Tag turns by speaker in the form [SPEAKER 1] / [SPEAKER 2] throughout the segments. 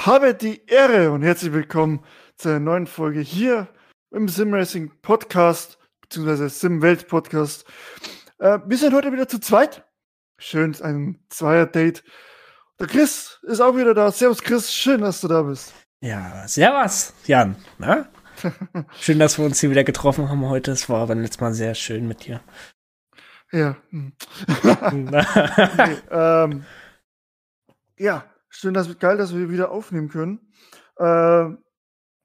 [SPEAKER 1] Habe die Ehre und herzlich willkommen zu einer neuen Folge hier im Sim Racing Podcast, beziehungsweise Sim Welt Podcast. Äh, wir sind heute wieder zu zweit. Schön, ein Zweier-Date. Der Chris ist auch wieder da. Servus Chris, schön, dass du da bist.
[SPEAKER 2] Ja, servus, Jan. Na? schön, dass wir uns hier wieder getroffen haben heute. Es war aber letztes Mal sehr schön mit dir.
[SPEAKER 1] Ja. Hm. nee, ähm, ja, schön, dass geil, dass wir wieder aufnehmen können. Äh,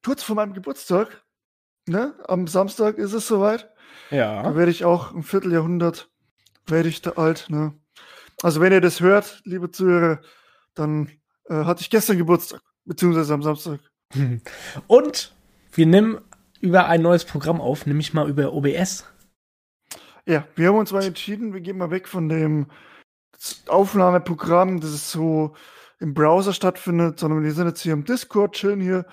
[SPEAKER 1] kurz vor meinem Geburtstag, ne? Am Samstag ist es soweit.
[SPEAKER 2] Ja.
[SPEAKER 1] Da werde ich auch ein Vierteljahrhundert werde ich da alt, ne? Also wenn ihr das hört, liebe Zuhörer, dann äh, hatte ich gestern Geburtstag, beziehungsweise am Samstag.
[SPEAKER 2] Und wir nehmen über ein neues Programm auf, nämlich mal über OBS.
[SPEAKER 1] Ja, wir haben uns mal entschieden, wir gehen mal weg von dem Aufnahmeprogramm, das ist so im Browser stattfindet, sondern wir sind jetzt hier im Discord, chillen hier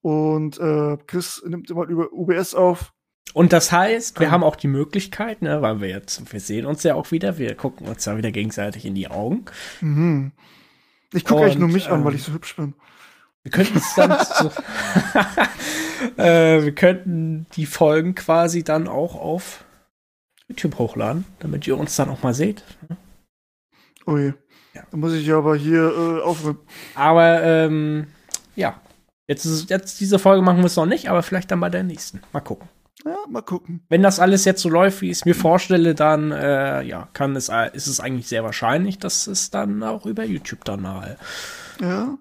[SPEAKER 1] und äh, Chris nimmt immer über UBS auf.
[SPEAKER 2] Und das heißt, wir ähm. haben auch die Möglichkeit, ne, weil wir jetzt, wir sehen uns ja auch wieder, wir gucken uns ja wieder gegenseitig in die Augen.
[SPEAKER 1] Mhm. Ich gucke eigentlich nur mich ähm, an, weil ich so hübsch bin.
[SPEAKER 2] Wir könnten es dann so, äh, wir könnten die Folgen quasi dann auch auf YouTube hochladen, damit ihr uns dann auch mal seht.
[SPEAKER 1] Ui. Ja. Da muss ich aber hier äh, aufräumen.
[SPEAKER 2] Aber ähm, ja, jetzt, ist, jetzt diese Folge machen wir es noch nicht, aber vielleicht dann bei der nächsten. Mal gucken.
[SPEAKER 1] Ja, mal gucken.
[SPEAKER 2] Wenn das alles jetzt so läuft, wie ich es mir vorstelle, dann äh, ja, kann es, ist es eigentlich sehr wahrscheinlich, dass es dann auch über YouTube dann mal.
[SPEAKER 1] Ja,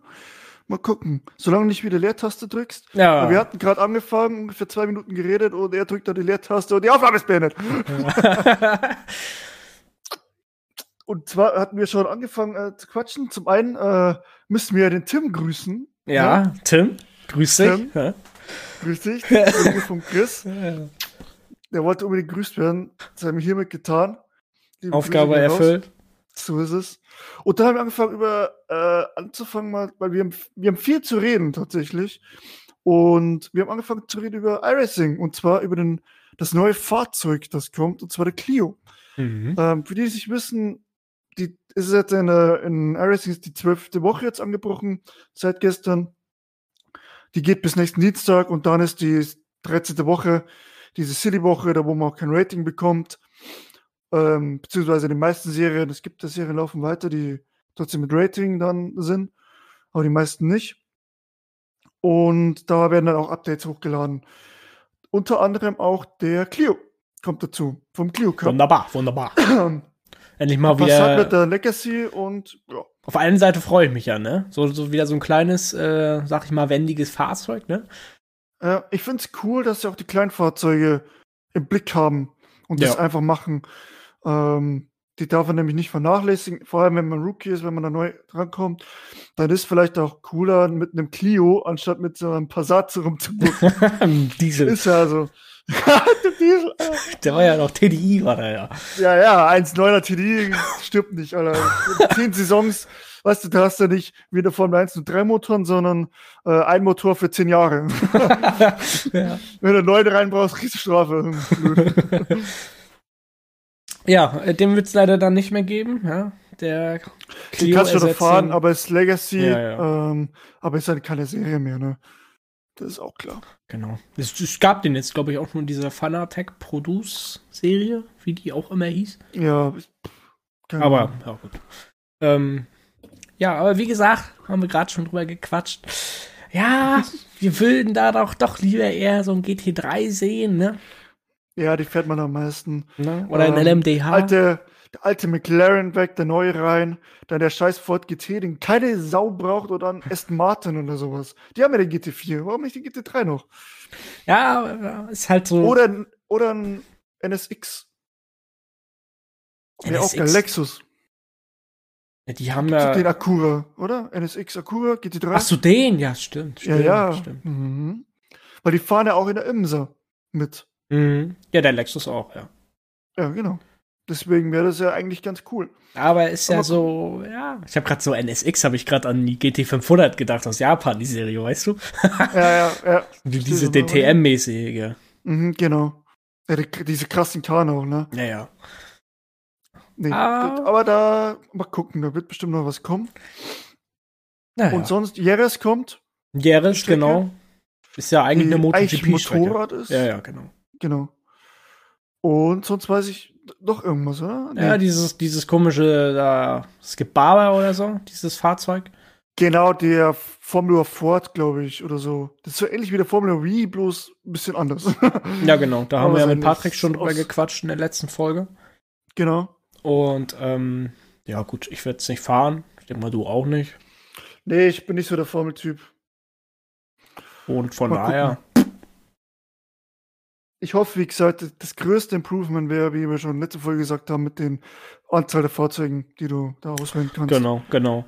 [SPEAKER 1] mal gucken. Solange du nicht wieder Leertaste drückst.
[SPEAKER 2] Ja.
[SPEAKER 1] wir hatten gerade angefangen, für zwei Minuten geredet und er drückt dann die Leertaste und die Aufnahme ist beendet. Ja. Und zwar hatten wir schon angefangen äh, zu quatschen. Zum einen äh, müssen wir den Tim grüßen.
[SPEAKER 2] Ja. Ne? Tim, grüß dich. Ja.
[SPEAKER 1] Grüß dich, Kollege von Chris. Der wollte unbedingt grüßt werden. Das haben wir hiermit getan.
[SPEAKER 2] Liebe Aufgabe erfüllt.
[SPEAKER 1] So ist es. Und dann haben wir angefangen, über äh, anzufangen, mal, weil wir haben, wir haben viel zu reden tatsächlich. Und wir haben angefangen zu reden über iRacing und zwar über den, das neue Fahrzeug, das kommt, und zwar der Clio. Mhm. Ähm, für die, die sich wissen, die ist jetzt in, in iRacing ist die zwölfte Woche jetzt angebrochen, seit gestern. Die geht bis nächsten Dienstag und dann ist die 13. Woche, diese City-Woche, da wo man auch kein Rating bekommt. Ähm, beziehungsweise die meisten Serien, es gibt ja Serien laufen weiter, die trotzdem mit Rating dann sind, aber die meisten nicht. Und da werden dann auch Updates hochgeladen. Unter anderem auch der Clio kommt dazu, vom Clio
[SPEAKER 2] Cup. Wunderbar, wunderbar. Endlich mal
[SPEAKER 1] wieder.
[SPEAKER 2] Passat
[SPEAKER 1] mit der Legacy und ja.
[SPEAKER 2] Auf der einen Seite freue ich mich ja, ne? So, so wieder so ein kleines, äh, sag ich mal, wendiges Fahrzeug, ne?
[SPEAKER 1] Ja, ich finde es cool, dass sie auch die Kleinfahrzeuge im Blick haben und das einfach machen. Ähm, die darf man nämlich nicht vernachlässigen, vor allem wenn man Rookie ist, wenn man da neu drankommt. Dann ist vielleicht auch cooler mit einem Clio, anstatt mit so einem Passat rumzugucken.
[SPEAKER 2] Diesel.
[SPEAKER 1] Ist ja so.
[SPEAKER 2] der war ja noch TDI, war der ja.
[SPEAKER 1] Ja, ja, 1,9er TDI stirbt nicht, Alter. Zehn Saisons, weißt du, da hast du nicht wie eine Formel 1 und 3 Motoren, sondern äh, ein Motor für zehn Jahre. ja. Wenn du neun reinbrauchst, kriegst du Strafe.
[SPEAKER 2] ja, dem wird es leider dann nicht mehr geben, ja. Der
[SPEAKER 1] Clio Die kannst du noch fahren, aber es ist Legacy, ja, ja. Ähm, aber es ist halt keine Serie mehr, ne? Das ist auch klar.
[SPEAKER 2] Genau. Es, es gab den jetzt, glaube ich, auch nur in dieser Fanatec Produce-Serie, wie die auch immer hieß.
[SPEAKER 1] Ja,
[SPEAKER 2] aber, ja, gut. Ähm, ja, aber wie gesagt, haben wir gerade schon drüber gequatscht. Ja, wir würden da doch doch lieber eher so ein GT3 sehen, ne?
[SPEAKER 1] Ja, die fährt man am meisten.
[SPEAKER 2] Ne? Oder ähm, ein LMDH.
[SPEAKER 1] Alte, der alte McLaren weg, der neue rein, dann der scheiß Ford GT, den keine Sau braucht oder ein Aston Martin oder sowas. Die haben ja den GT4, warum nicht den GT3 noch?
[SPEAKER 2] Ja, ist halt so.
[SPEAKER 1] Oder, oder ein NSX. NSX. Ja, auch der Lexus.
[SPEAKER 2] Ja, die haben ja.
[SPEAKER 1] Den Acura, oder? NSX Acura, GT3.
[SPEAKER 2] Ach so, den, ja, stimmt.
[SPEAKER 1] stimmt ja, ja. Stimmt. Mhm. Weil die fahren ja auch in der Imsa mit.
[SPEAKER 2] Mhm. Ja, der Lexus auch, ja.
[SPEAKER 1] Ja, genau. Deswegen wäre das ja eigentlich ganz cool.
[SPEAKER 2] Aber ist ja so, ja. Ich habe gerade so NSX, habe ich gerade an die GT500 gedacht aus Japan, die Serie, weißt du?
[SPEAKER 1] ja, ja, ja.
[SPEAKER 2] Diese DTM-mäßige.
[SPEAKER 1] Mhm, genau. Ja, die, diese krassen Kano, ne?
[SPEAKER 2] Ja, ja.
[SPEAKER 1] Nee, ah. aber da, mal gucken, da wird bestimmt noch was kommen. Naja. Und sonst, Jerez kommt.
[SPEAKER 2] Jerez, genau. Ist ja eigentlich eine
[SPEAKER 1] MotoGP-Strecke. Motorrad ist.
[SPEAKER 2] Ja, ja, genau.
[SPEAKER 1] Genau. Und sonst weiß ich doch irgendwas, oder?
[SPEAKER 2] Nee. Ja, dieses, dieses komische, gibt Barber oder so, dieses Fahrzeug.
[SPEAKER 1] Genau, der Formula Ford, glaube ich, oder so. Das ist so ähnlich wie der Formula V, bloß ein bisschen anders.
[SPEAKER 2] ja, genau. Da haben wir ja mit Patrick schon drüber gequatscht in der letzten Folge.
[SPEAKER 1] Genau.
[SPEAKER 2] Und, ähm, ja, gut, ich werde es nicht fahren. Ich denke mal, du auch nicht.
[SPEAKER 1] Nee, ich bin nicht so der Formeltyp.
[SPEAKER 2] Und von mal daher.
[SPEAKER 1] Ich hoffe, wie gesagt, das größte Improvement wäre, wie wir schon letzte Folge gesagt haben, mit den Anzahl der Fahrzeugen, die du da auswählen kannst.
[SPEAKER 2] Genau, genau.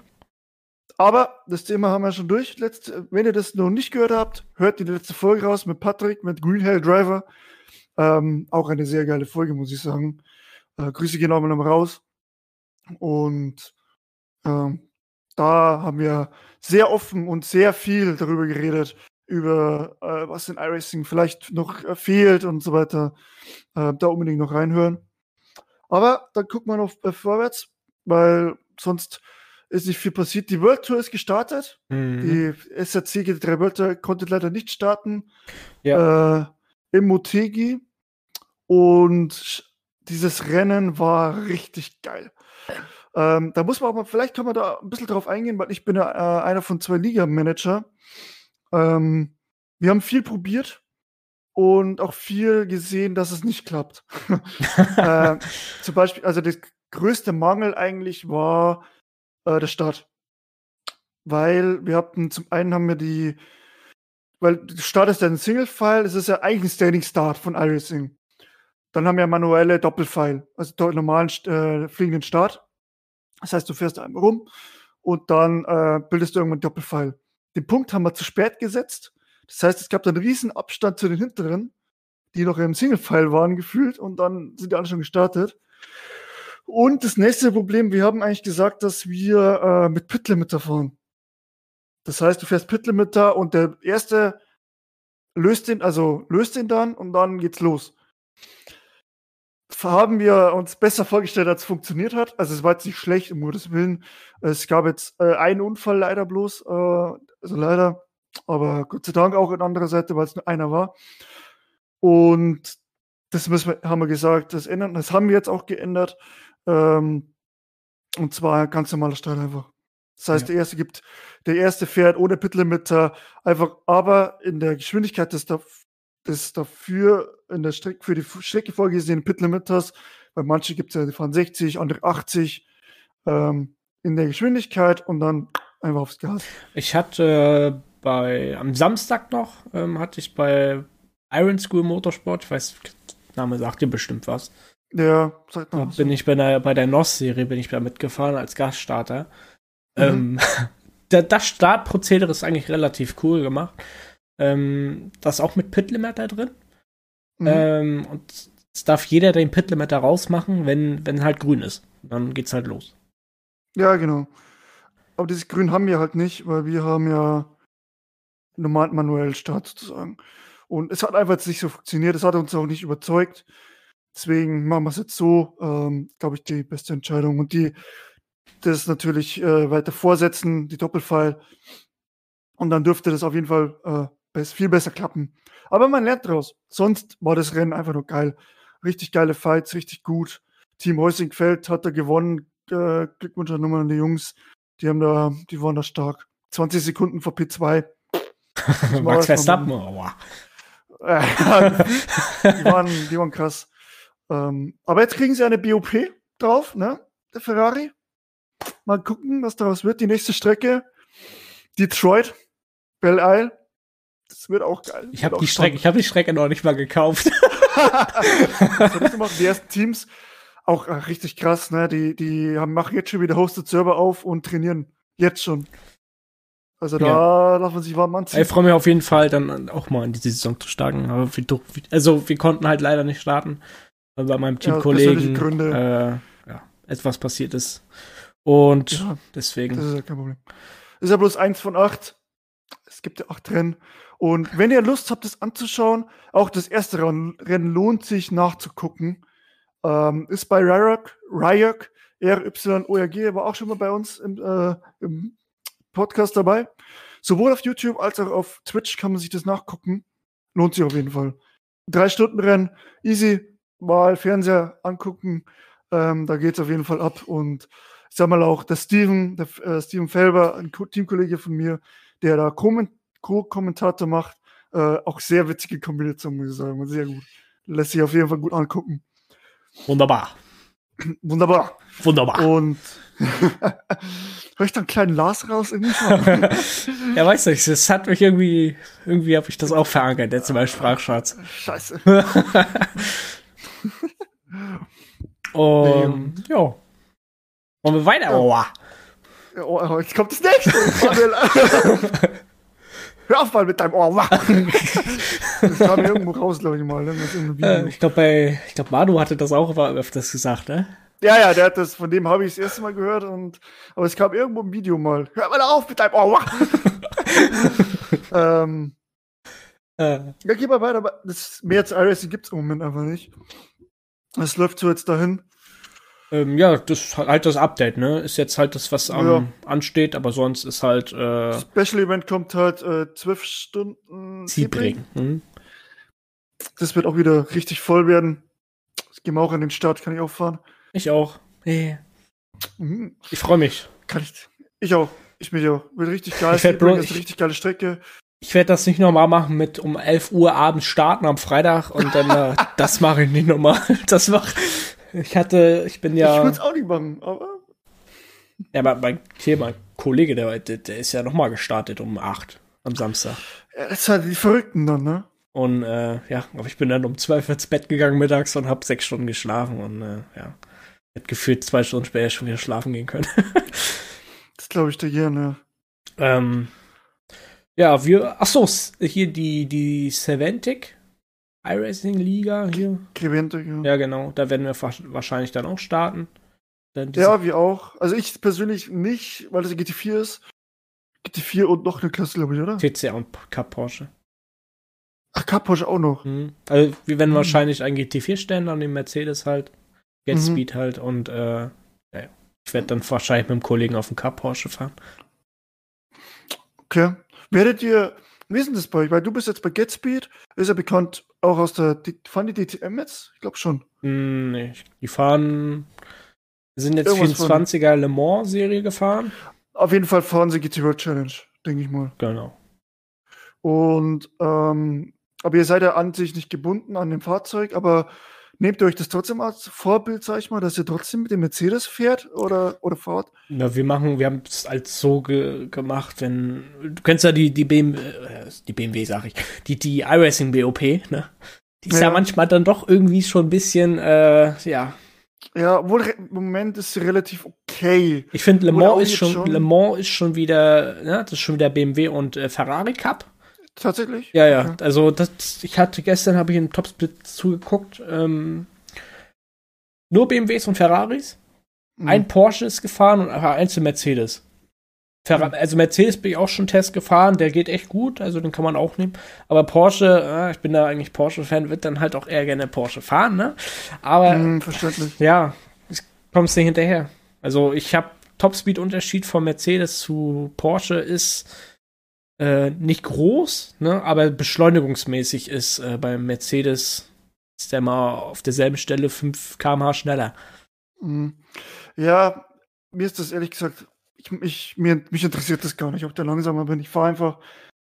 [SPEAKER 1] Aber das Thema haben wir schon durch. Letzte, wenn ihr das noch nicht gehört habt, hört die letzte Folge raus mit Patrick, mit Green Hell Driver. Ähm, auch eine sehr geile Folge, muss ich sagen. Äh, Grüße gehen auch mal raus. Und ähm, da haben wir sehr offen und sehr viel darüber geredet, über äh, was in iRacing vielleicht noch äh, fehlt und so weiter. Äh, da unbedingt noch reinhören. Aber dann guckt man noch äh, vorwärts, weil sonst ist nicht viel passiert. Die World Tour ist gestartet. Mhm. Die SRC GT3 World Tour konnte leider nicht starten. Ja. Äh, Im Motegi. Und dieses Rennen war richtig geil. Ähm, da muss man aber, vielleicht kann man da ein bisschen drauf eingehen, weil ich bin ja äh, einer von zwei Liga-Manager. Ähm, wir haben viel probiert und auch viel gesehen, dass es nicht klappt. äh, zum Beispiel, also der größte Mangel eigentlich war äh, der Start. Weil wir hatten, zum einen haben wir die, weil Start ist ja ein Single-File, es ist ja eigentlich ein Standing Start von iRacing. Dann haben wir manuelle Doppelfile, also normalen äh, fliegenden Start. Das heißt, du fährst einmal rum und dann äh, bildest du irgendwann Doppelfile. Den Punkt haben wir zu spät gesetzt. Das heißt, es gab dann einen riesen Abstand zu den hinteren, die noch im Single-File waren gefühlt und dann sind die alle schon gestartet. Und das nächste Problem, wir haben eigentlich gesagt, dass wir äh, mit Pit-Limiter fahren. Das heißt, du fährst Pit-Limiter und der erste löst den, also löst den dann und dann geht's los haben wir uns besser vorgestellt, als es funktioniert hat. Also es war jetzt nicht schlecht, um Gottes Willen. Es gab jetzt äh, einen Unfall leider bloß, äh, also leider, aber Gott sei Dank auch an anderer Seite, weil es nur einer war. Und das müssen wir, haben wir gesagt, das ändern. Das haben wir jetzt auch geändert. Ähm, und zwar ganz normaler Start einfach. Das heißt, ja. der erste gibt, der erste fährt ohne Pitlimiter einfach, aber in der Geschwindigkeit des, des dafür in der Strecke, für die Strecke vorgesehenen Pitlimiters. Bei manchen gibt es ja, die fahren 60, andere 80 ähm, in der Geschwindigkeit und dann einfach aufs Gas.
[SPEAKER 2] Ich hatte äh, bei, am Samstag noch, ähm, hatte ich bei Iron School Motorsport, ich weiß, der Name sagt dir bestimmt was.
[SPEAKER 1] Ja, sagt
[SPEAKER 2] mal. Bin ich bei der, bei der NOS-Serie bin ich da mitgefahren als Gaststarter. Mhm. Ähm, das Startprozedere ist eigentlich relativ cool gemacht. Ähm, das auch mit Pit Limiter drin. Mhm. Ähm, und es darf jeder den Pit Limiter rausmachen, wenn, wenn halt grün ist. Dann geht's halt los.
[SPEAKER 1] Ja, genau. Aber dieses Grün haben wir halt nicht, weil wir haben ja normal manuell Start sozusagen. Und es hat einfach nicht so funktioniert. Es hat uns auch nicht überzeugt. Deswegen machen wir es jetzt so, ähm, glaube ich, die beste Entscheidung. Und die, das natürlich äh, weiter vorsetzen, die Doppelfile. Und dann dürfte das auf jeden Fall äh, viel besser klappen. Aber man lernt draus. Sonst war das Rennen einfach nur geil. Richtig geile Fights, richtig gut. Team Heusingfeld hat da gewonnen. Äh, Glückwunsch an die Jungs. Die haben da, die waren da stark. 20 Sekunden vor P2.
[SPEAKER 2] Max Verstappen.
[SPEAKER 1] Die, waren, die waren krass. Ähm, aber jetzt kriegen sie eine BOP drauf, ne? Der Ferrari. Mal gucken, was daraus wird. Die nächste Strecke. Detroit. Belle Isle. Das wird auch geil.
[SPEAKER 2] Ich habe die Strecke, ich habe die Strecke noch nicht mal gekauft.
[SPEAKER 1] die ersten Teams auch richtig krass, ne? Die, die haben, machen jetzt schon wieder Hosted Server auf und trainieren jetzt schon. Also da ja. darf man sich warm anziehen.
[SPEAKER 2] Ich freue mich auf jeden Fall, dann auch mal in diese Saison zu starten. Aber wir, also wir konnten halt leider nicht starten, weil bei meinem Teamkollegen ja, äh, ja, etwas passiert ist. Und ja, deswegen.
[SPEAKER 1] Das ist ja kein Problem. Ist ja bloß eins von acht. Es gibt ja acht Rennen. Und wenn ihr Lust habt, das anzuschauen, auch das erste Rennen lohnt sich nachzugucken. Ähm, ist bei Ryok, Ryok, R-Y-O-R-G, war auch schon mal bei uns im, äh, im Podcast dabei. Sowohl auf YouTube als auch auf Twitch kann man sich das nachgucken. Lohnt sich auf jeden Fall. Drei Stunden Rennen, easy, mal Fernseher angucken. Ähm, da geht's auf jeden Fall ab. Und ich sag mal auch, der Steven, der äh, Steven Felber, ein Ko Teamkollege von mir, der da Co-Kommentator macht, äh, auch sehr witzige Kombination, muss ich sagen. Sehr gut. Lässt sich auf jeden Fall gut angucken.
[SPEAKER 2] Wunderbar.
[SPEAKER 1] Wunderbar.
[SPEAKER 2] Wunderbar.
[SPEAKER 1] Und Hör ich da einen kleinen Lars raus? Irgendwie
[SPEAKER 2] ja, weißt du, das hat mich irgendwie, irgendwie habe ich das auch verankert, jetzt in meinem Sprachschatz.
[SPEAKER 1] Scheiße.
[SPEAKER 2] Und, nee. ja. Wollen wir weiter? Oh,
[SPEAKER 1] oh, jetzt kommt das nächste. Hör auf mal mit deinem Ohr. das kam irgendwo raus, glaube ich mal. Ne?
[SPEAKER 2] Äh, ich glaube, bei, ich glaube, Manu hatte das auch öfters gesagt, ne?
[SPEAKER 1] Ja, ja, der hat das, von dem habe ich das erste Mal gehört und, aber es kam irgendwo im Video mal. Hör mal auf mit deinem Ohr. ähm, äh. Ja, geh mal weiter, aber das, mehr als iRacing gibt es im Moment einfach nicht. Es läuft so jetzt dahin.
[SPEAKER 2] Ähm, ja, das ist halt das Update, ne? Ist jetzt halt das, was am, ja. ansteht, aber sonst ist halt. Äh,
[SPEAKER 1] Special Event kommt halt äh, zwölf Stunden.
[SPEAKER 2] Sebring. Mhm.
[SPEAKER 1] Das wird auch wieder richtig voll werden. Ich gehe mal auch an den Start, kann ich auch fahren.
[SPEAKER 2] Ich auch. Hey. Mhm. Ich freue mich.
[SPEAKER 1] Kann ich. Ich auch. Ich mich auch. Wird richtig geil.
[SPEAKER 2] Ich werde
[SPEAKER 1] eine richtig geile Strecke.
[SPEAKER 2] Ich werde das nicht normal machen mit um 11 Uhr abends starten am Freitag und dann äh, das mache ich nicht normal. Das mach ich hatte, ich bin ja.
[SPEAKER 1] Ich würde es auch nicht machen, aber.
[SPEAKER 2] Ja, aber mein, hier, mein Kollege, der, der, der ist ja nochmal gestartet um 8 am Samstag.
[SPEAKER 1] Ja, das ist halt die Verrückten dann, ne?
[SPEAKER 2] Und äh, ja, aber ich bin dann um 12 ins Bett gegangen mittags und habe sechs Stunden geschlafen und äh, ja. Hätte gefühlt zwei Stunden später schon wieder schlafen gehen können.
[SPEAKER 1] das glaube ich dir gerne.
[SPEAKER 2] Ähm, ja, wir, ach so, hier die, die Seventic iRacing Liga hier.
[SPEAKER 1] Creventic, ja.
[SPEAKER 2] Ja, genau. Da werden wir wahrscheinlich dann auch starten.
[SPEAKER 1] Dann ja, wir auch. Also ich persönlich nicht, weil das GT4 ist. GT4 und noch eine Klasse, glaube ich, oder?
[SPEAKER 2] TCR und Cup Porsche.
[SPEAKER 1] Ach, Cup Porsche auch noch.
[SPEAKER 2] Mhm. Also wir werden mhm. wahrscheinlich ein GT4 stellen, dann den Mercedes halt. Get mhm. Speed halt und äh, ja, ich werde dann wahrscheinlich mit dem Kollegen auf dem Cup Porsche fahren.
[SPEAKER 1] Okay. Werdet ihr, wie ist denn das bei euch? Weil du bist jetzt bei Get Speed, ist ja bekannt auch aus der, fahren die DTM jetzt? Ich glaube schon.
[SPEAKER 2] Mm, nee, die fahren, sind jetzt Irgendwas 24er Le Mans Serie gefahren.
[SPEAKER 1] Auf jeden Fall fahren sie GT World Challenge, denke ich mal.
[SPEAKER 2] Genau.
[SPEAKER 1] Und, ähm, aber ihr seid ja an sich nicht gebunden an dem Fahrzeug, aber Nehmt ihr euch das trotzdem als Vorbild, sag ich mal, dass ihr trotzdem mit dem Mercedes fährt oder, oder fahrt?
[SPEAKER 2] Na, wir machen, wir haben es als so ge gemacht, wenn, du kennst ja die, die BMW, äh, die BMW sag ich, die, die iRacing BOP, ne? Die ist ja. ja manchmal dann doch irgendwie schon ein bisschen, äh, ja,
[SPEAKER 1] ja, wohl im Moment ist sie relativ okay.
[SPEAKER 2] Ich finde, Le Mans ist schon, schon, Le Mans ist schon wieder, ne, das ist schon wieder BMW und äh, Ferrari Cup.
[SPEAKER 1] Tatsächlich?
[SPEAKER 2] Ja, ja. Also das, ich hatte gestern habe ich in Topsplit zugeguckt. Ähm, nur BMWs und Ferraris. Mhm. Ein Porsche ist gefahren und eins ein Mercedes. Ferra mhm. Also Mercedes bin ich auch schon Test gefahren, der geht echt gut, also den kann man auch nehmen. Aber Porsche, äh, ich bin da eigentlich Porsche-Fan, wird dann halt auch eher gerne Porsche fahren, ne? Aber
[SPEAKER 1] mhm, verständlich.
[SPEAKER 2] Ja, kommst du hinterher. Also ich habe Topspeed-Unterschied von Mercedes zu Porsche ist äh, nicht groß, ne, aber beschleunigungsmäßig ist äh, beim Mercedes ist der mal auf derselben Stelle 5 km/h schneller.
[SPEAKER 1] Mhm. Ja, mir ist das ehrlich gesagt, ich, ich, mir, mich interessiert das gar nicht, ob der langsamer bin. Ich fahre einfach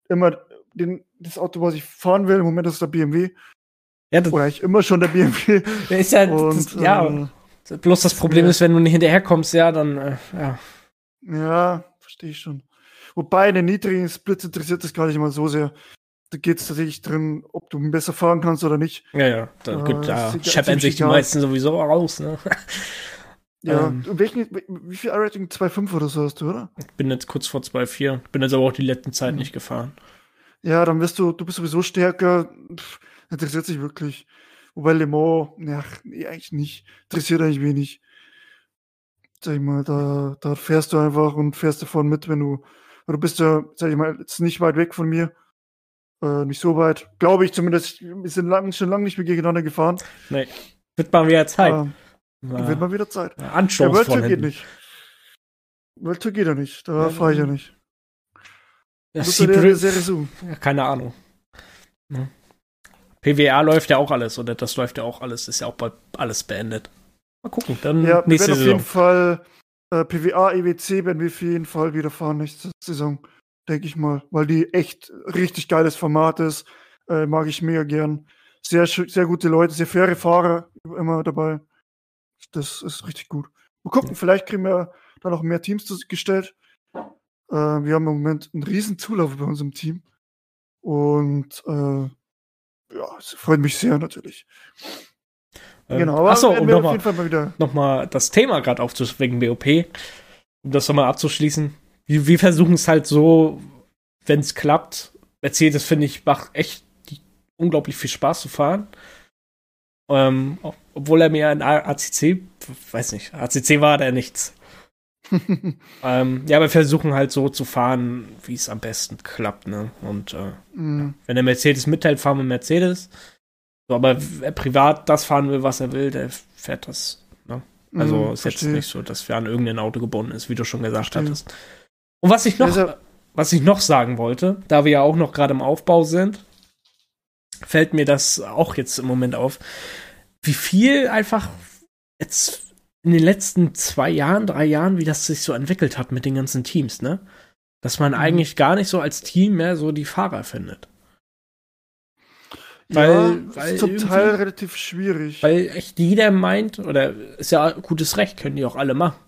[SPEAKER 1] immer den, das Auto, was ich fahren will. Im Moment ist es der BMW. Ja, das, Oder ich immer schon der BMW.
[SPEAKER 2] Ist ja, Und, das, ja äh, bloß das Problem ja. ist, wenn du nicht hinterherkommst, ja, dann, äh, ja.
[SPEAKER 1] Ja, verstehe ich schon. Wobei in den niedrigen Splits interessiert das gar nicht mal so sehr. Da geht es tatsächlich drin, ob du besser fahren kannst oder nicht.
[SPEAKER 2] Ja, ja. Da, äh, gut, da scheppern sich die meisten sowieso raus, ne?
[SPEAKER 1] Ja, ähm, welchen, wie viel iRating? 2,5 oder so hast du, oder?
[SPEAKER 2] Ich bin jetzt kurz vor 2,4. Bin jetzt aber auch die letzten Zeit mhm. nicht gefahren.
[SPEAKER 1] Ja, dann wirst du, du bist sowieso stärker. Pff, interessiert sich wirklich. Wobei Le Mans, ja, nee, eigentlich nicht. Interessiert eigentlich wenig. Sag ich mal, da, da fährst du einfach und fährst davon mit, wenn du Du bist ja, sag ich mal, jetzt nicht weit weg von mir. Äh, nicht so weit. Glaube ich zumindest. Wir sind lang, schon lange nicht mehr gegeneinander gefahren.
[SPEAKER 2] Nee. Wird mal wieder Zeit.
[SPEAKER 1] Ähm, ja. Wird mal wieder Zeit.
[SPEAKER 2] Ja,
[SPEAKER 1] Der World Tour geht nicht. World Tour geht ja nicht. Da ja, fahre ich ja nicht.
[SPEAKER 2] Das der, der Serie so. Ja, keine Ahnung. Ja. PWA läuft ja auch alles oder das läuft ja auch alles, ist ja auch bald alles beendet. Mal gucken, dann
[SPEAKER 1] ja, nächste wir werden auf jeden Fall äh, PWA, EWC werden wir auf jeden Fall wieder fahren nächste Saison, denke ich mal, weil die echt richtig geiles Format ist, äh, mag ich mega gern. Sehr, sehr gute Leute, sehr faire Fahrer immer dabei. Das ist richtig gut. Mal gucken, vielleicht kriegen wir da noch mehr Teams gestellt. Äh, wir haben im Moment einen riesen Zulauf bei unserem Team. Und äh, ja, es freut mich sehr natürlich.
[SPEAKER 2] Ähm, genau, aber achso, um nochmal noch mal das Thema gerade aufzuschwingen, BOP, um das nochmal abzuschließen. Wir, wir versuchen es halt so, wenn es klappt. Mercedes, finde ich, macht echt unglaublich viel Spaß zu fahren. Ähm, obwohl er mir ein ACC, weiß nicht, ACC war da nichts. ähm, ja, aber wir versuchen halt so zu fahren, wie es am besten klappt, ne? Und äh, mm. wenn der Mercedes mitteilt, fahren wir Mercedes. So, aber wer privat das fahren will, was er will, der fährt das. Ne? Also mm, ist verstehe. jetzt nicht so, dass wir an irgendein Auto gebunden ist, wie du schon gesagt verstehe. hattest. Und was ich noch, was ich noch sagen wollte, da wir ja auch noch gerade im Aufbau sind, fällt mir das auch jetzt im Moment auf, wie viel einfach jetzt in den letzten zwei Jahren, drei Jahren, wie das sich so entwickelt hat mit den ganzen Teams, ne? Dass man mhm. eigentlich gar nicht so als Team mehr so die Fahrer findet.
[SPEAKER 1] Weil, ja, weil ist zum Teil relativ schwierig.
[SPEAKER 2] Weil echt jeder meint, oder ist ja gutes Recht, können die auch alle machen.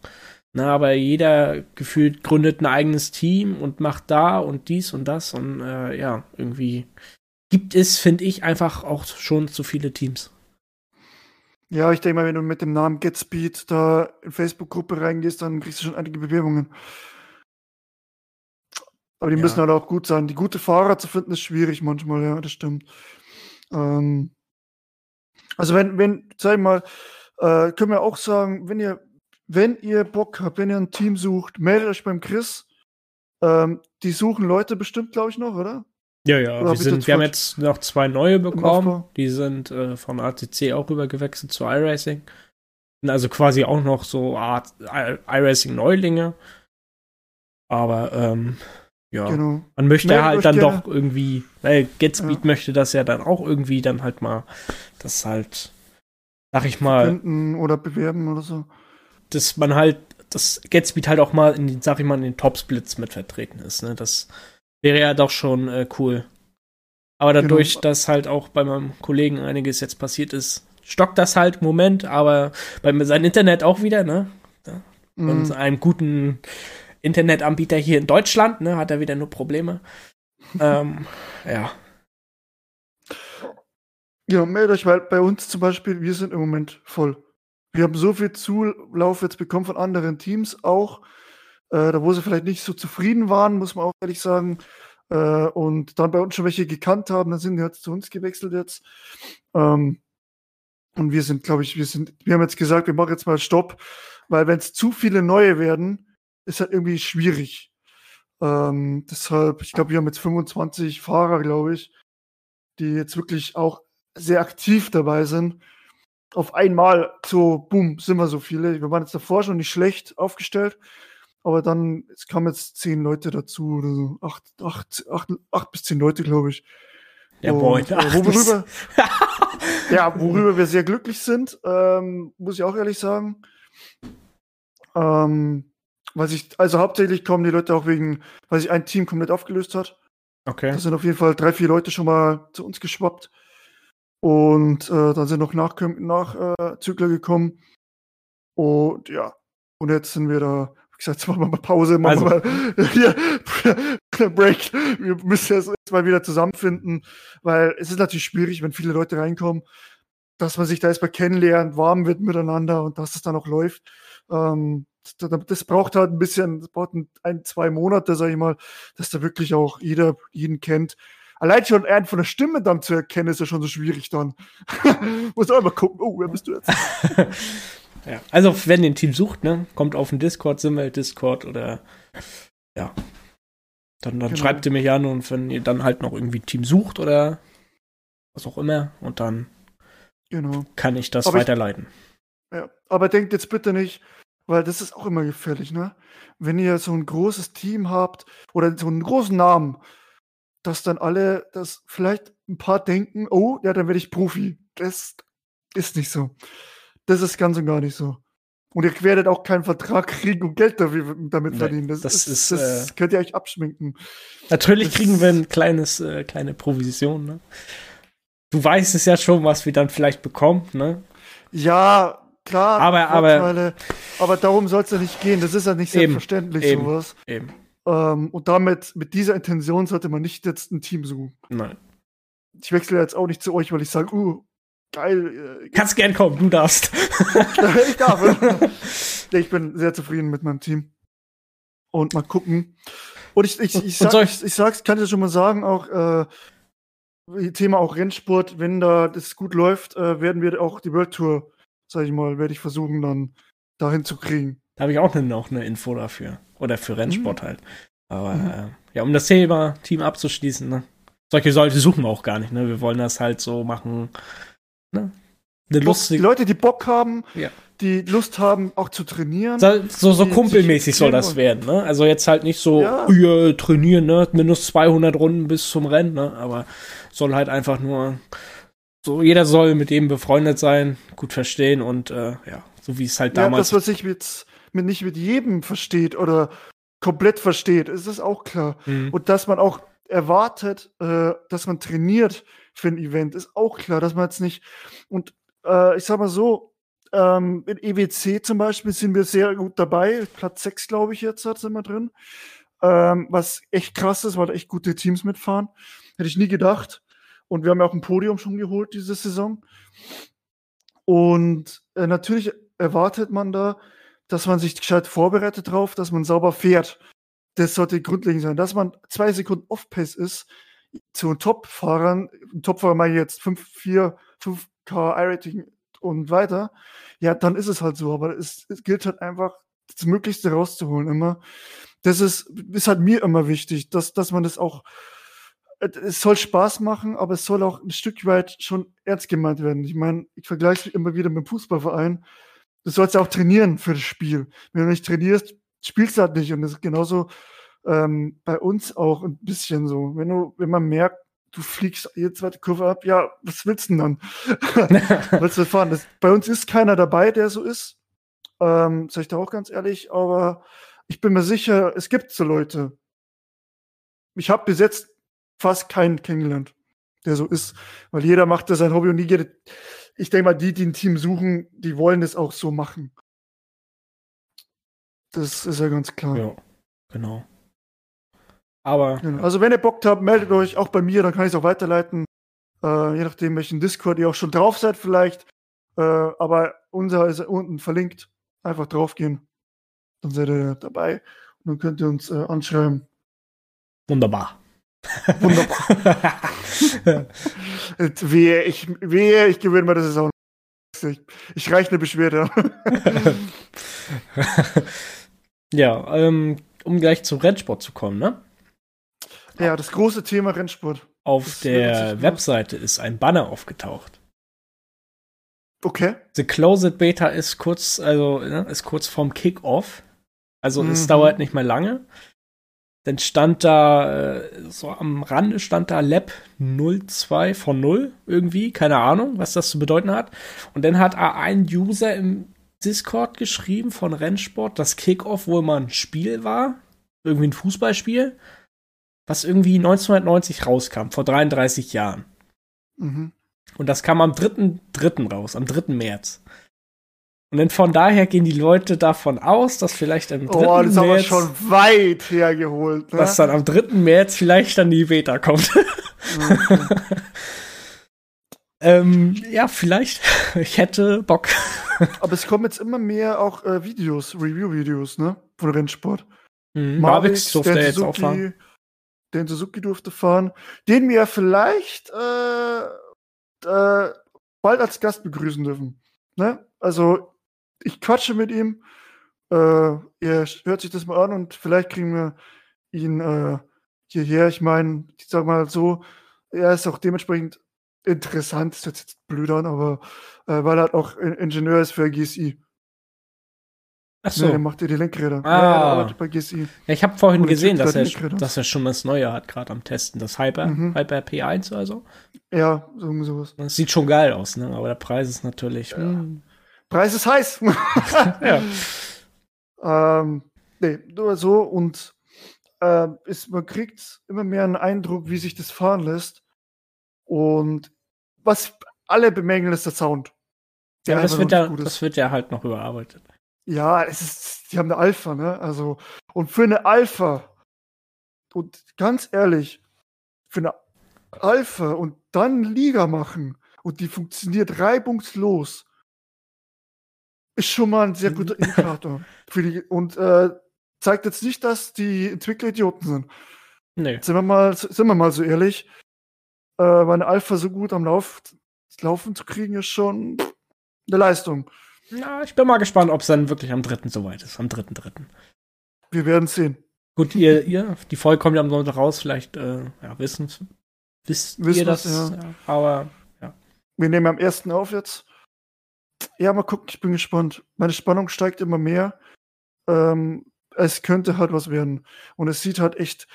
[SPEAKER 2] Na, aber jeder gefühlt gründet ein eigenes Team und macht da und dies und das und äh, ja, irgendwie gibt es, finde ich, einfach auch schon zu viele Teams.
[SPEAKER 1] Ja, ich denke mal, wenn du mit dem Namen GetSpeed da in Facebook-Gruppe reingehst, dann kriegst du schon einige Bewerbungen. Aber die ja. müssen halt auch gut sein. Die gute Fahrer zu finden, ist schwierig manchmal, ja, das stimmt. Ähm, also wenn, wenn, sag ich mal, äh, können wir auch sagen, wenn ihr, wenn ihr Bock habt, wenn ihr ein Team sucht, meldet euch beim Chris. Ähm, die suchen Leute bestimmt, glaube ich, noch, oder?
[SPEAKER 2] Ja, ja, wir, sind, wir haben jetzt noch zwei neue bekommen. Die sind äh, von ATC auch rübergewechselt zu iRacing. Also quasi auch noch so Art iRacing-Neulinge. Aber ähm, ja, genau. man möchte Meldet halt dann gerne. doch irgendwie, weil GetSpeed ja. möchte das ja dann auch irgendwie dann halt mal, das halt, sag ich mal.
[SPEAKER 1] Finden oder bewerben oder so.
[SPEAKER 2] Dass man halt, dass GetSpeed halt auch mal in den, sag ich mal, in den Top-Splits mit vertreten ist, ne? Das Wäre ja doch schon äh, cool. Aber dadurch, genau. dass halt auch bei meinem Kollegen einiges jetzt passiert ist, stockt das halt im Moment, aber bei seinem Internet auch wieder, ne? Mhm. Und einem guten Internetanbieter hier in Deutschland, ne, hat er wieder nur Probleme. ähm, ja.
[SPEAKER 1] Ja, meldet euch, weil bei uns zum Beispiel, wir sind im Moment voll. Wir haben so viel Zulauf jetzt bekommen von anderen Teams auch, äh, da wo sie vielleicht nicht so zufrieden waren, muss man auch ehrlich sagen. Äh, und dann bei uns schon welche gekannt haben, dann sind die jetzt zu uns gewechselt jetzt. Ähm, und wir sind, glaube ich, wir sind, wir haben jetzt gesagt, wir machen jetzt mal Stopp, weil wenn es zu viele neue werden, ist halt irgendwie schwierig. Ähm, deshalb, ich glaube, wir haben jetzt 25 Fahrer, glaube ich, die jetzt wirklich auch sehr aktiv dabei sind. Auf einmal so, boom, sind wir so viele. Wir waren jetzt davor schon nicht schlecht aufgestellt. Aber dann, es kamen jetzt zehn Leute dazu oder so. Acht, acht, acht, acht bis zehn Leute, glaube ich.
[SPEAKER 2] Ja, boy, äh,
[SPEAKER 1] worüber, ja, worüber wir sehr glücklich sind, ähm, muss ich auch ehrlich sagen. Ähm, weil ich, also hauptsächlich kommen die Leute auch wegen, weil sich ein Team komplett aufgelöst hat.
[SPEAKER 2] Okay.
[SPEAKER 1] Da sind auf jeden Fall drei, vier Leute schon mal zu uns geschwappt. Und äh, dann sind noch Nachzügler nach, äh, gekommen. Und ja, und jetzt sind wir da ich gesagt, jetzt machen wir mal Pause, machen also. wir mal hier, Break. Wir müssen jetzt mal wieder zusammenfinden, weil es ist natürlich schwierig, wenn viele Leute reinkommen, dass man sich da erstmal kennenlernt, warm wird miteinander und dass es dann auch läuft. Ähm, das, braucht halt ein bisschen, das braucht ein, zwei Monate, sag ich mal, dass da wirklich auch jeder jeden kennt. Allein schon einen von der Stimme dann zu erkennen, ist ja schon so schwierig dann. Muss auch mal gucken, oh, wer bist du jetzt?
[SPEAKER 2] Ja. Also, wenn ihr ein Team sucht, ne, kommt auf den Discord, Simmel Discord oder ja. Dann, dann genau. schreibt ihr mich an und wenn ihr dann halt noch irgendwie ein Team sucht oder was auch immer und dann
[SPEAKER 1] genau.
[SPEAKER 2] kann ich das aber weiterleiten.
[SPEAKER 1] Ich, ja, aber denkt jetzt bitte nicht, weil das ist auch immer gefährlich, ne? Wenn ihr so ein großes Team habt oder so einen großen Namen, dass dann alle, dass vielleicht ein paar denken, oh, ja, dann werde ich Profi. Das ist nicht so. Das ist ganz und gar nicht so. Und ihr werdet auch keinen Vertrag kriegen und Geld dafür, damit
[SPEAKER 2] Nee,
[SPEAKER 1] verdienen. Das,
[SPEAKER 2] das
[SPEAKER 1] ist,
[SPEAKER 2] ist,
[SPEAKER 1] das
[SPEAKER 2] äh,
[SPEAKER 1] könnt ihr euch abschminken.
[SPEAKER 2] Natürlich
[SPEAKER 1] Das-
[SPEAKER 2] kriegen wir ein kleines, äh, kleine Provision, ne? Du weißt es ja schon, was wir dann vielleicht bekommen, ne?
[SPEAKER 1] Ja, klar.
[SPEAKER 2] Aber- aber-
[SPEAKER 1] Vorteile, aber darum soll es ja nicht gehen. Das ist ja nicht selbstverständlich,
[SPEAKER 2] eben.
[SPEAKER 1] sowas.
[SPEAKER 2] Eben.
[SPEAKER 1] Ähm, und damit, mit dieser Intention sollte man nicht jetzt ein Team suchen.
[SPEAKER 2] Nein.
[SPEAKER 1] Ich wechsle jetzt auch nicht zu euch, weil ich sage, uh, geil, äh,
[SPEAKER 2] Kannst gern kommen, du darfst.
[SPEAKER 1] ich darf. ich bin sehr zufrieden mit meinem Team. Und mal gucken. Und ich, ich, ich, sag, ich, ich sag's, kann ich schon mal sagen, auch äh, Thema auch Rennsport, wenn da das gut läuft, äh, werden wir auch die World Tour, sag ich mal, werde ich versuchen, dann dahin zu kriegen.
[SPEAKER 2] Da habe ich auch ne, noch eine Info dafür. Oder für
[SPEAKER 1] Mhm.
[SPEAKER 2] Rennsport halt. Aber
[SPEAKER 1] Mhm.
[SPEAKER 2] äh, ja, um das Thema Team abzuschließen, ne? Solche Leute suchen wir auch gar nicht, ne? Wir wollen das halt so machen. Ne? Eine
[SPEAKER 1] Bock, die
[SPEAKER 2] lustige.
[SPEAKER 1] Leute, die Bock haben,
[SPEAKER 2] Ja.
[SPEAKER 1] die Lust haben, auch zu trainieren.
[SPEAKER 2] So, so, so kumpelmäßig soll das werden, ne? Also jetzt halt nicht so,
[SPEAKER 1] Ja.
[SPEAKER 2] ja. trainieren, ne? Minus 200 Runden bis zum Rennen, ne? Aber soll halt einfach nur so, jeder soll mit dem befreundet sein, gut verstehen und äh, ja, so wie es halt
[SPEAKER 1] ja,
[SPEAKER 2] damals
[SPEAKER 1] das, was sich mit, mit nicht mit jedem versteht oder komplett versteht, ist es auch klar.
[SPEAKER 2] Mhm.
[SPEAKER 1] Und dass man auch erwartet, äh, dass man trainiert für ein Event, ist auch klar, dass man jetzt nicht. Und äh, ich sag mal so, ähm, in EWC zum Beispiel sind wir sehr gut dabei. Platz 6, glaube ich, jetzt sind wir drin. Ähm, was echt krass ist, weil da echt gute Teams mitfahren. Hätte ich nie gedacht. Und wir haben ja auch ein Podium schon geholt diese Saison. Und äh, natürlich erwartet man da, dass man sich gescheit vorbereitet drauf, dass man sauber fährt. Das sollte grundlegend sein. Dass man zwei Sekunden Off-Pace ist zu Top-Fahrern, Top-Fahrer ich jetzt 5, 4, 5K I-Rating und weiter, ja, dann ist es halt so. Aber es, es gilt halt einfach, das Möglichste rauszuholen immer. Das ist, ist halt mir immer wichtig, dass, dass man das auch, es soll Spaß machen, aber es soll auch ein Stück weit schon ernst gemeint werden. Ich meine, ich vergleiche es immer wieder mit dem Fußballverein. Du sollst ja auch trainieren für das Spiel. Wenn du nicht trainierst, spielst du halt nicht. Und das ist genauso ähm, bei uns auch ein bisschen so. Wenn du, wenn man merkt, du fliegst jede zweite Kurve ab, ja, was willst du denn dann? willst du fahren? Das, bei uns ist keiner dabei, der so ist. Ähm, sag ich da auch ganz ehrlich, aber ich bin mir sicher, es gibt so Leute. Ich habe bis jetzt fast keinen kennengelernt, der so ist, weil jeder macht das sein Hobby und nie geht. Ich denke mal, die, die ein Team suchen, die wollen es auch so machen. Das ist ja ganz klar.
[SPEAKER 2] ja, genau. Aber
[SPEAKER 1] Genau. Also wenn ihr Bock habt, meldet euch auch bei mir, dann kann ich es auch weiterleiten. Äh, je nachdem, welchen Discord ihr auch schon drauf seid vielleicht. Äh, aber unser ist unten verlinkt. Einfach draufgehen. Dann seid ihr dabei. Und dann könnt ihr uns äh, anschreiben.
[SPEAKER 2] wunderbar.
[SPEAKER 1] Wunderbar. Wehe, ich, wehe, ich gewinne mir das ist auch ich, ich reiche eine Beschwerde.
[SPEAKER 2] ja, ähm, um gleich zum Rennsport zu kommen, ne?
[SPEAKER 1] ja, das große Thema Rennsport.
[SPEAKER 2] Auf
[SPEAKER 1] Das
[SPEAKER 2] der Webseite ist ein Banner aufgetaucht.
[SPEAKER 1] Okay.
[SPEAKER 2] The Closed Beta ist kurz, also ne, ist kurz vorm Kickoff. Also es
[SPEAKER 1] Mhm.
[SPEAKER 2] dauert nicht mehr lange. Dann stand da, äh, so am Rande stand da Lab 02 von 0 irgendwie, keine Ahnung, was das zu bedeuten hat. Und dann hat ein User im Discord geschrieben von Rennsport, dass Kickoff wohl mal ein Spiel war, irgendwie ein Fußballspiel, was irgendwie 1990 rauskam, vor 33 Jahren.
[SPEAKER 1] Mhm.
[SPEAKER 2] Und das kam am 3.3. raus, am 3. März. Und von daher gehen die Leute davon aus, dass vielleicht am 3.
[SPEAKER 1] Oh, das ist aber
[SPEAKER 2] März,
[SPEAKER 1] schon weit hergeholt. Ne?
[SPEAKER 2] dass dann am 3. März vielleicht dann die Beta kommt. Ähm, ja, vielleicht. Ich hätte Bock.
[SPEAKER 1] Aber es kommen jetzt immer mehr auch äh, Videos, Review-Videos, ne? Von Rennsport.
[SPEAKER 2] Mhm.
[SPEAKER 1] Mavic,
[SPEAKER 2] durfte er jetzt auch fahren.
[SPEAKER 1] Den Suzuki durfte fahren. Den wir vielleicht äh, äh, bald als Gast begrüßen dürfen. Ne? Also, ich quatsche mit ihm. Äh, er hört sich das mal an und vielleicht kriegen wir ihn äh, hierher. Ich meine, ich sag mal so, er ist auch dementsprechend interessant, das hört sich jetzt blöd an, aber äh, weil er halt auch In- Ingenieur ist für GSI.
[SPEAKER 2] Ach
[SPEAKER 1] Nee,
[SPEAKER 2] so.
[SPEAKER 1] der macht ja die Lenkräder.
[SPEAKER 2] Ah.
[SPEAKER 1] Ja, arbeitet bei GSI.
[SPEAKER 2] Ja, ich habe vorhin
[SPEAKER 1] Und
[SPEAKER 2] gesehen, dass er, dass er schon das Neue hat, gerade am Testen. Das Hyper,
[SPEAKER 1] Mhm.
[SPEAKER 2] Hyper P1 oder so.
[SPEAKER 1] Ja, so irgendwie sowas.
[SPEAKER 2] Das sieht schon geil aus, ne? Aber der Preis ist natürlich. hm.
[SPEAKER 1] Preis ist heiß.
[SPEAKER 2] Ja.
[SPEAKER 1] ähm, nee, nur so und äh, ist, man kriegt immer mehr einen Eindruck, wie sich das fahren lässt. Und was alle bemängeln, ist der Sound. Der
[SPEAKER 2] Ja, das wird ja, das wird ja halt noch überarbeitet.
[SPEAKER 1] Ja, es ist, die haben eine Alpha, ne? Also, und für eine Alpha, und ganz ehrlich, für eine Alpha und dann Liga machen und die funktioniert reibungslos, ist schon mal ein sehr guter Indikator. für die, und äh, zeigt jetzt nicht, dass die Entwickler Idioten sind.
[SPEAKER 2] Nee.
[SPEAKER 1] Sind wir mal, sind wir mal so ehrlich, äh, weil eine Alpha so gut am Lauf, Laufen zu kriegen, ist schon eine Leistung.
[SPEAKER 2] Ja, ich bin mal gespannt, ob es dann wirklich am 3. soweit ist. Am 3.3.
[SPEAKER 1] Wir werden sehen.
[SPEAKER 2] Gut, ihr, ihr, die Folge kommt ja am Sonntag raus, vielleicht, äh, ja, wissen, wisst
[SPEAKER 1] Wissen
[SPEAKER 2] ihr das,
[SPEAKER 1] ja.
[SPEAKER 2] ja. aber
[SPEAKER 1] Wir nehmen am ersten auf jetzt. Ja, mal gucken, ich bin gespannt. Meine Spannung steigt immer mehr. Ähm, es könnte halt was werden. Und es sieht halt echt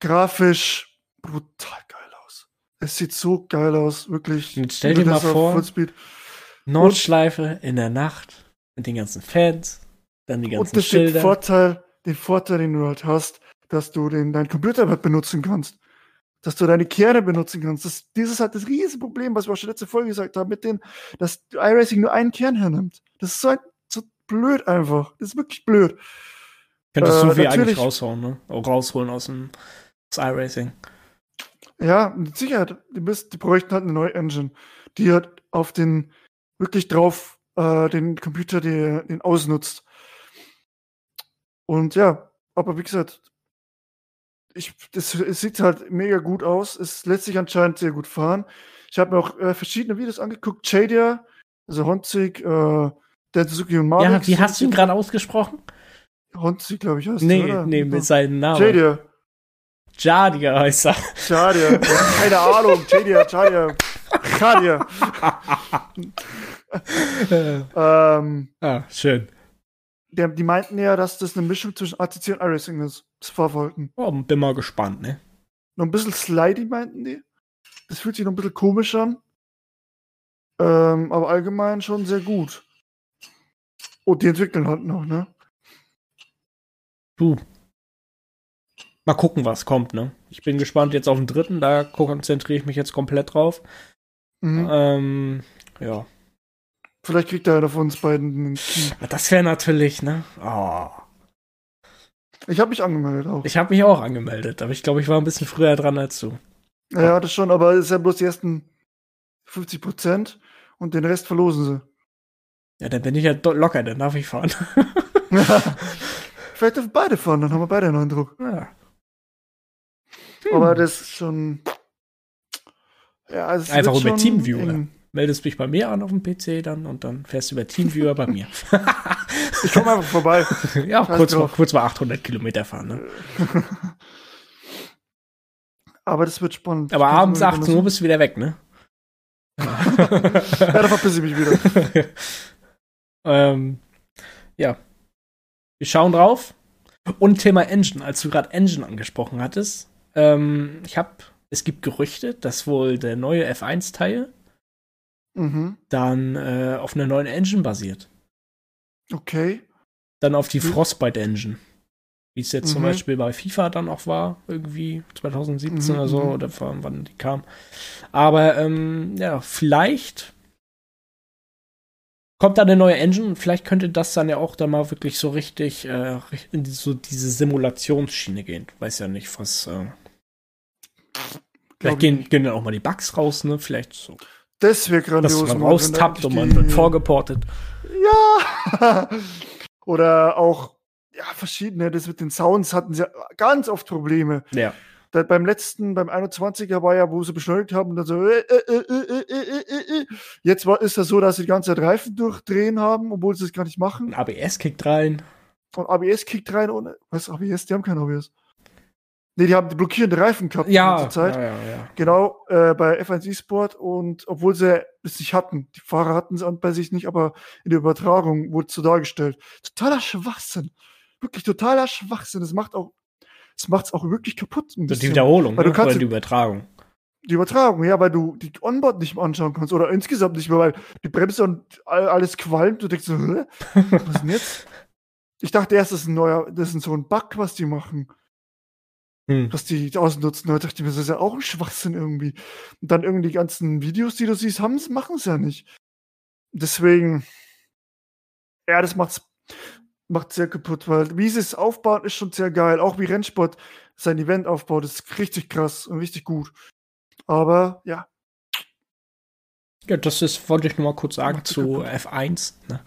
[SPEAKER 1] grafisch brutal geil aus. Es sieht so geil aus, wirklich.
[SPEAKER 2] Jetzt stell dir mal vor-. Nordschleife in der Nacht mit den ganzen Fans, dann die ganzen
[SPEAKER 1] Und das den
[SPEAKER 2] Schilder.
[SPEAKER 1] Vorteil, den Vorteil, den du halt hast, dass du den, dein Computer halt benutzen kannst. Dass du deine Kerne benutzen kannst. Das, dieses ist halt das riesige Problem, was wir auch schon letzte Folge gesagt haben, mit den, dass iRacing nur einen Kern hernimmt. Das ist so, ein, so blöd einfach. Das ist wirklich blöd.
[SPEAKER 2] Könntest du
[SPEAKER 1] äh,
[SPEAKER 2] viel eigentlich raushauen, ne? Auch rausholen aus dem aus iRacing.
[SPEAKER 1] Ja, mit Sicherheit. Die, müssen, die bräuchten halt eine neue Engine, die halt auf den wirklich drauf äh, den Computer die, den ausnutzt. Und ja, aber wie gesagt, ich, das, es sieht halt mega gut aus. Es lässt sich anscheinend sehr gut fahren. Ich habe mir auch äh, verschiedene Videos angeguckt. Chadia, also Honzig, äh, der Suzuki und Mavic.
[SPEAKER 2] Ja, wie hast du ihn gerade ausgesprochen?
[SPEAKER 1] Honzig, glaube ich, heißt
[SPEAKER 2] Nee,
[SPEAKER 1] der, oder?
[SPEAKER 2] nee, mit seinem Namen.
[SPEAKER 1] Chadia.
[SPEAKER 2] Jadia heißt er.
[SPEAKER 1] Chadia. Keine Ahnung. Chadia, Chadia. Chadia. Ähm,
[SPEAKER 2] ah, schön.
[SPEAKER 1] Der, die meinten ja, dass das eine Mischung zwischen ATC und iRacing ist. Das Fahrverhalten.
[SPEAKER 2] Oh, bin mal gespannt, ne?
[SPEAKER 1] Noch ein bisschen slidey, meinten die. Das fühlt sich noch ein bisschen komisch an. Ähm, aber allgemein schon sehr gut. Und die entwickeln halt noch, ne?
[SPEAKER 2] Du. Mal gucken, was kommt, ne? Ich bin gespannt jetzt auf den dritten, da konzentriere ich mich jetzt komplett drauf.
[SPEAKER 1] Mhm.
[SPEAKER 2] Ähm, ja.
[SPEAKER 1] Vielleicht kriegt er einer von uns beiden einen Key.
[SPEAKER 2] Das wäre natürlich, ne? Oh.
[SPEAKER 1] Ich habe mich angemeldet auch.
[SPEAKER 2] Ich habe mich auch angemeldet, aber ich glaube, ich war ein bisschen früher dran als du.
[SPEAKER 1] ja, das schon, aber es ist ja bloß die ersten 50 Prozent und den Rest verlosen sie.
[SPEAKER 2] Ja, dann bin ich ja locker, dann darf ich fahren.
[SPEAKER 1] Vielleicht dürfen beide fahren, dann haben wir beide einen Eindruck.
[SPEAKER 2] ja.
[SPEAKER 1] Aber das ist schon. Ja, es
[SPEAKER 2] Einfach über Teamviewer. Meldest mich bei mir an auf dem PC dann und dann fährst du über Teamviewer bei mir.
[SPEAKER 1] Ich komme einfach vorbei.
[SPEAKER 2] ja, kurz mal, kurz mal 800 Kilometer fahren, ne?
[SPEAKER 1] Aber das wird spannend.
[SPEAKER 2] Aber abends
[SPEAKER 1] mir
[SPEAKER 2] 18 Uhr bist du wieder weg, ne?
[SPEAKER 1] Ja, da verpiss ich mich wieder.
[SPEAKER 2] ähm, ja. Wir schauen drauf. Und Thema Engine, als du gerade Engine angesprochen hattest. Ähm, ich habe, es gibt Gerüchte, dass wohl der neue F1-Teil
[SPEAKER 1] Mhm.
[SPEAKER 2] dann äh, auf einer neuen Engine basiert.
[SPEAKER 1] Okay.
[SPEAKER 2] Dann auf die. Frostbite Engine. Wie es jetzt zum
[SPEAKER 1] Mhm.
[SPEAKER 2] Beispiel bei FIFA dann auch war, irgendwie 2017
[SPEAKER 1] Mhm,
[SPEAKER 2] oder so,
[SPEAKER 1] mhm.
[SPEAKER 2] oder wann wann die kam. Aber ähm, ja, vielleicht kommt da eine neue Engine und vielleicht könnte das dann ja auch dann mal wirklich so richtig äh, in so diese Simulationsschiene gehen. Weiß ja nicht, was. Äh, vielleicht
[SPEAKER 1] ich
[SPEAKER 2] gehen, gehen dann auch mal die Bugs raus, ne? Vielleicht so.
[SPEAKER 1] Das wäre
[SPEAKER 2] Dass
[SPEAKER 1] grandios.
[SPEAKER 2] man
[SPEAKER 1] mal, wenn
[SPEAKER 2] raustappt
[SPEAKER 1] da
[SPEAKER 2] und man wird vorgeportet.
[SPEAKER 1] Ja! Oder auch, ja, verschiedene. Das mit den Sounds hatten sie ganz oft Probleme.
[SPEAKER 2] Ja.
[SPEAKER 1] Da, beim letzten, beim 21er war ja, wo sie beschleunigt haben und dann so, äh, äh, äh, äh, äh, äh. jetzt war, ist das so, dass sie die ganze Zeit Reifen durchdrehen haben, obwohl sie es gar nicht machen.
[SPEAKER 2] Ein ABS kickt rein.
[SPEAKER 1] Und ABS kickt rein ohne, was ABS? Die haben kein ABS. Nee, die haben die blockierende Reifen gehabt
[SPEAKER 2] Ja,
[SPEAKER 1] zur Zeit.
[SPEAKER 2] ja, ja, ja.
[SPEAKER 1] Genau, äh, bei F1 E-Sport und obwohl sie es nicht hatten, die Fahrer hatten es bei sich nicht, aber in der Übertragung wurde es so dargestellt. Totaler Schwachsinn. Wirklich totaler Schwachsinn. Das macht auch, das macht es auch wirklich kaputt. Ein
[SPEAKER 2] Die
[SPEAKER 1] bisschen.
[SPEAKER 2] Wiederholung,
[SPEAKER 1] Weil du
[SPEAKER 2] ne?
[SPEAKER 1] kannst-
[SPEAKER 2] die Übertragung.
[SPEAKER 1] Die Übertragung, ja, weil du die Onboard nicht mehr anschauen kannst oder insgesamt nicht mehr, weil die Bremse und all- alles qualmt. Du denkst so, Hä? was ist denn jetzt? Ich dachte erst, das ist ein neuer, das ist so ein Bug, was die machen.
[SPEAKER 2] Hm.
[SPEAKER 1] dass die ausnutzen. Da dachte ich mir, das ist ja auch ein Schwachsinn irgendwie. Und dann irgendwie die ganzen Videos, die du siehst, haben's, machen es ja nicht. Deswegen, ja, das macht's, macht sehr kaputt, weil wie sie es aufbauen, ist schon sehr geil. Auch wie Rennsport sein Event aufbaut, ist richtig krass und richtig gut. Aber ja,
[SPEAKER 2] Ja, das ist, wollte ich nur mal kurz sagen zu
[SPEAKER 1] kaputt.
[SPEAKER 2] F1. Ne?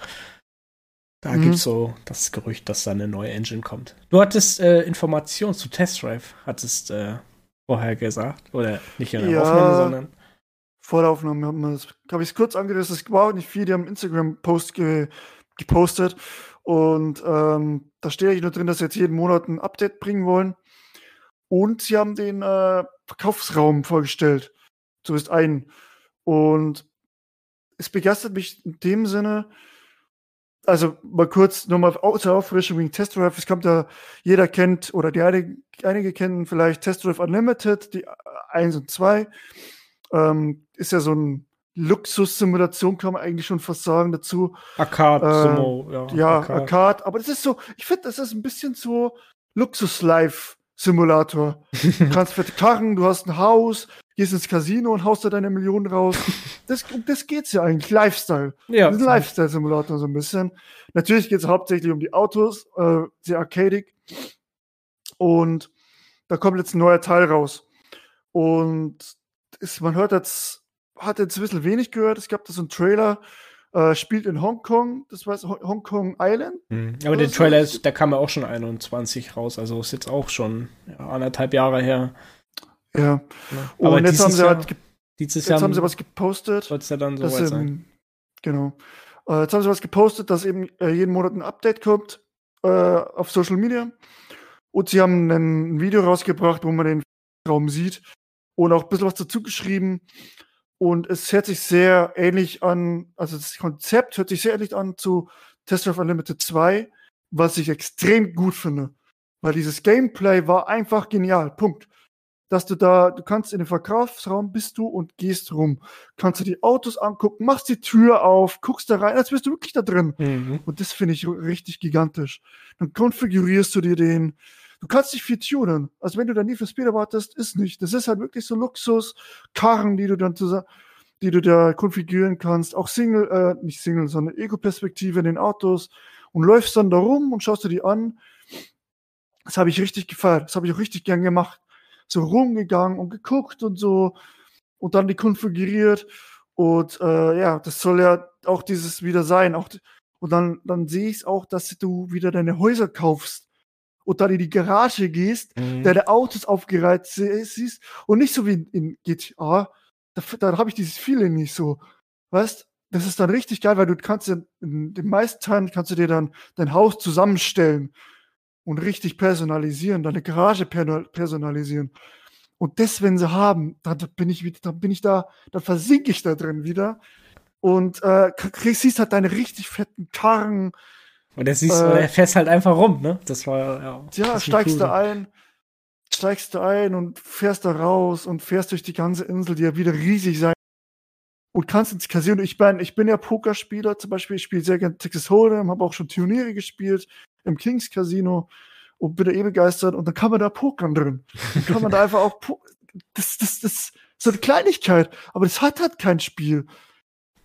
[SPEAKER 2] Da
[SPEAKER 1] Mhm.
[SPEAKER 2] gibt's so das Gerücht, dass da eine neue Engine kommt. Du hattest äh, Informationen zu Test Drive, hattest äh, vorher gesagt. Oder nicht in der
[SPEAKER 1] Ja.
[SPEAKER 2] Aufnahme, sondern.
[SPEAKER 1] vor der Aufnahme haben wir das, habe ich es kurz angerissen. Es war auch nicht viel, die haben Instagram-Post ge gepostet. Und ähm, da steht eigentlich nur drin, dass sie jetzt jeden Monat ein Update bringen wollen. Und sie haben den äh, Verkaufsraum vorgestellt. Zumindest einen. Und es begeistert mich in dem Sinne, also mal kurz nochmal zur Auffrischung wegen Test Drive. Es kommt da, jeder kennt, oder die einige, einige kennen vielleicht Test Drive Unlimited, die 1 und 2. Ähm, ist ja so ein Luxus-Simulation, kann man eigentlich schon fast sagen dazu.
[SPEAKER 2] Arcade,
[SPEAKER 1] Äh,
[SPEAKER 2] Sumo, ja.
[SPEAKER 1] Ja,
[SPEAKER 2] Arcade.
[SPEAKER 1] Arcade. Aber das ist so, ich finde, das ist ein bisschen so Luxus-Life-Simulator. Du kannst fette Karren, du hast ein Haus, gehst ins Casino und haust da deine Millionen raus. Das, um das geht's ja eigentlich. Lifestyle.
[SPEAKER 2] Ja,
[SPEAKER 1] Das ist ein Lifestyle-Simulator so ein bisschen. Natürlich geht es hauptsächlich um die Autos, äh, sehr arcadig. Und da kommt jetzt ein neuer Teil raus. Und ist, man hört jetzt, hat jetzt ein bisschen wenig gehört. Es gab da so einen Trailer, äh, spielt in Hongkong, das war Ho- Hongkong Island.
[SPEAKER 2] Mhm. Aber der Trailer, ist, der kam ja auch schon 21 raus, also ist jetzt auch schon ja, anderthalb Jahre her.
[SPEAKER 1] Ja.
[SPEAKER 2] Ne?
[SPEAKER 1] Und jetzt
[SPEAKER 2] dieses
[SPEAKER 1] haben sie
[SPEAKER 2] Jahr,
[SPEAKER 1] halt,
[SPEAKER 2] dieses
[SPEAKER 1] jetzt
[SPEAKER 2] Jahr
[SPEAKER 1] haben sie was gepostet.
[SPEAKER 2] soll es ja dann
[SPEAKER 1] dass
[SPEAKER 2] soweit sein.
[SPEAKER 1] genau. Äh, jetzt haben sie was gepostet, dass eben äh, jeden Monat ein Update kommt äh, auf Social Media. Und sie haben ein Video rausgebracht, wo man den Raum sieht und auch ein bisschen was dazu geschrieben. Und es hört sich sehr ähnlich an, also das Konzept hört sich sehr ähnlich an zu Test Drive Unlimited 2, was ich extrem gut finde. Weil dieses Gameplay war einfach genial. Punkt. Dass du da, du kannst in den Verkaufsraum bist du und gehst rum. Kannst du die Autos angucken, machst die Tür auf, guckst da rein, als bist du wirklich da drin.
[SPEAKER 2] Mhm.
[SPEAKER 1] Und das finde ich richtig gigantisch. Dann konfigurierst du dir den. Du kannst dich viel tunen. Also wenn du da nie für Speed erwartest, ist nicht. Das ist halt wirklich so Luxus, Karren, die du dann zusammen, die du da konfigurieren kannst. Auch Single, äh, nicht Single, sondern Ego-Perspektive in den Autos. Und läufst dann da rum und schaust dir die an. Das habe ich richtig gefeiert. Das habe ich auch richtig gern gemacht. So rumgegangen und geguckt und so. Und dann die konfiguriert. Und äh, ja, das soll ja auch dieses wieder sein. Auch, und dann, dann sehe ich es auch, dass du wieder deine Häuser kaufst und dann in die Garage gehst,
[SPEAKER 2] Mhm.
[SPEAKER 1] deine Autos aufgereiht sie- siehst und nicht so wie in, in GTA. Da, da habe ich dieses Feeling nicht so. Weißt, das ist dann richtig geil, weil du kannst ja in den meisten Teilen kannst du dir dann dein Haus zusammenstellen und richtig personalisieren, deine Garage per personalisieren. Und das, wenn sie haben, dann bin ich wieder, dann bin ich da, dann versinke ich da drin wieder. Und äh, kriegst, siehst halt deine richtig fetten Karren,
[SPEAKER 2] Und der siehst,
[SPEAKER 1] Äh,
[SPEAKER 2] der fährst halt einfach rum, ne? Das war ja.
[SPEAKER 1] Ja, steigst
[SPEAKER 2] cool.
[SPEAKER 1] du ein, steigst du ein und fährst da raus und fährst durch die ganze Insel, die ja wieder riesig sein und kannst ins Casino. Ich bin, ich bin ja Pokerspieler zum Beispiel. Ich spiele sehr gerne Texas Hold'em, habe auch schon Turniere gespielt im Kings Casino und bin da eh begeistert. Und dann kann man da pokern drin. Dann kann man da einfach auch. Das, das, das ist so eine Kleinigkeit, aber das hat halt kein Spiel.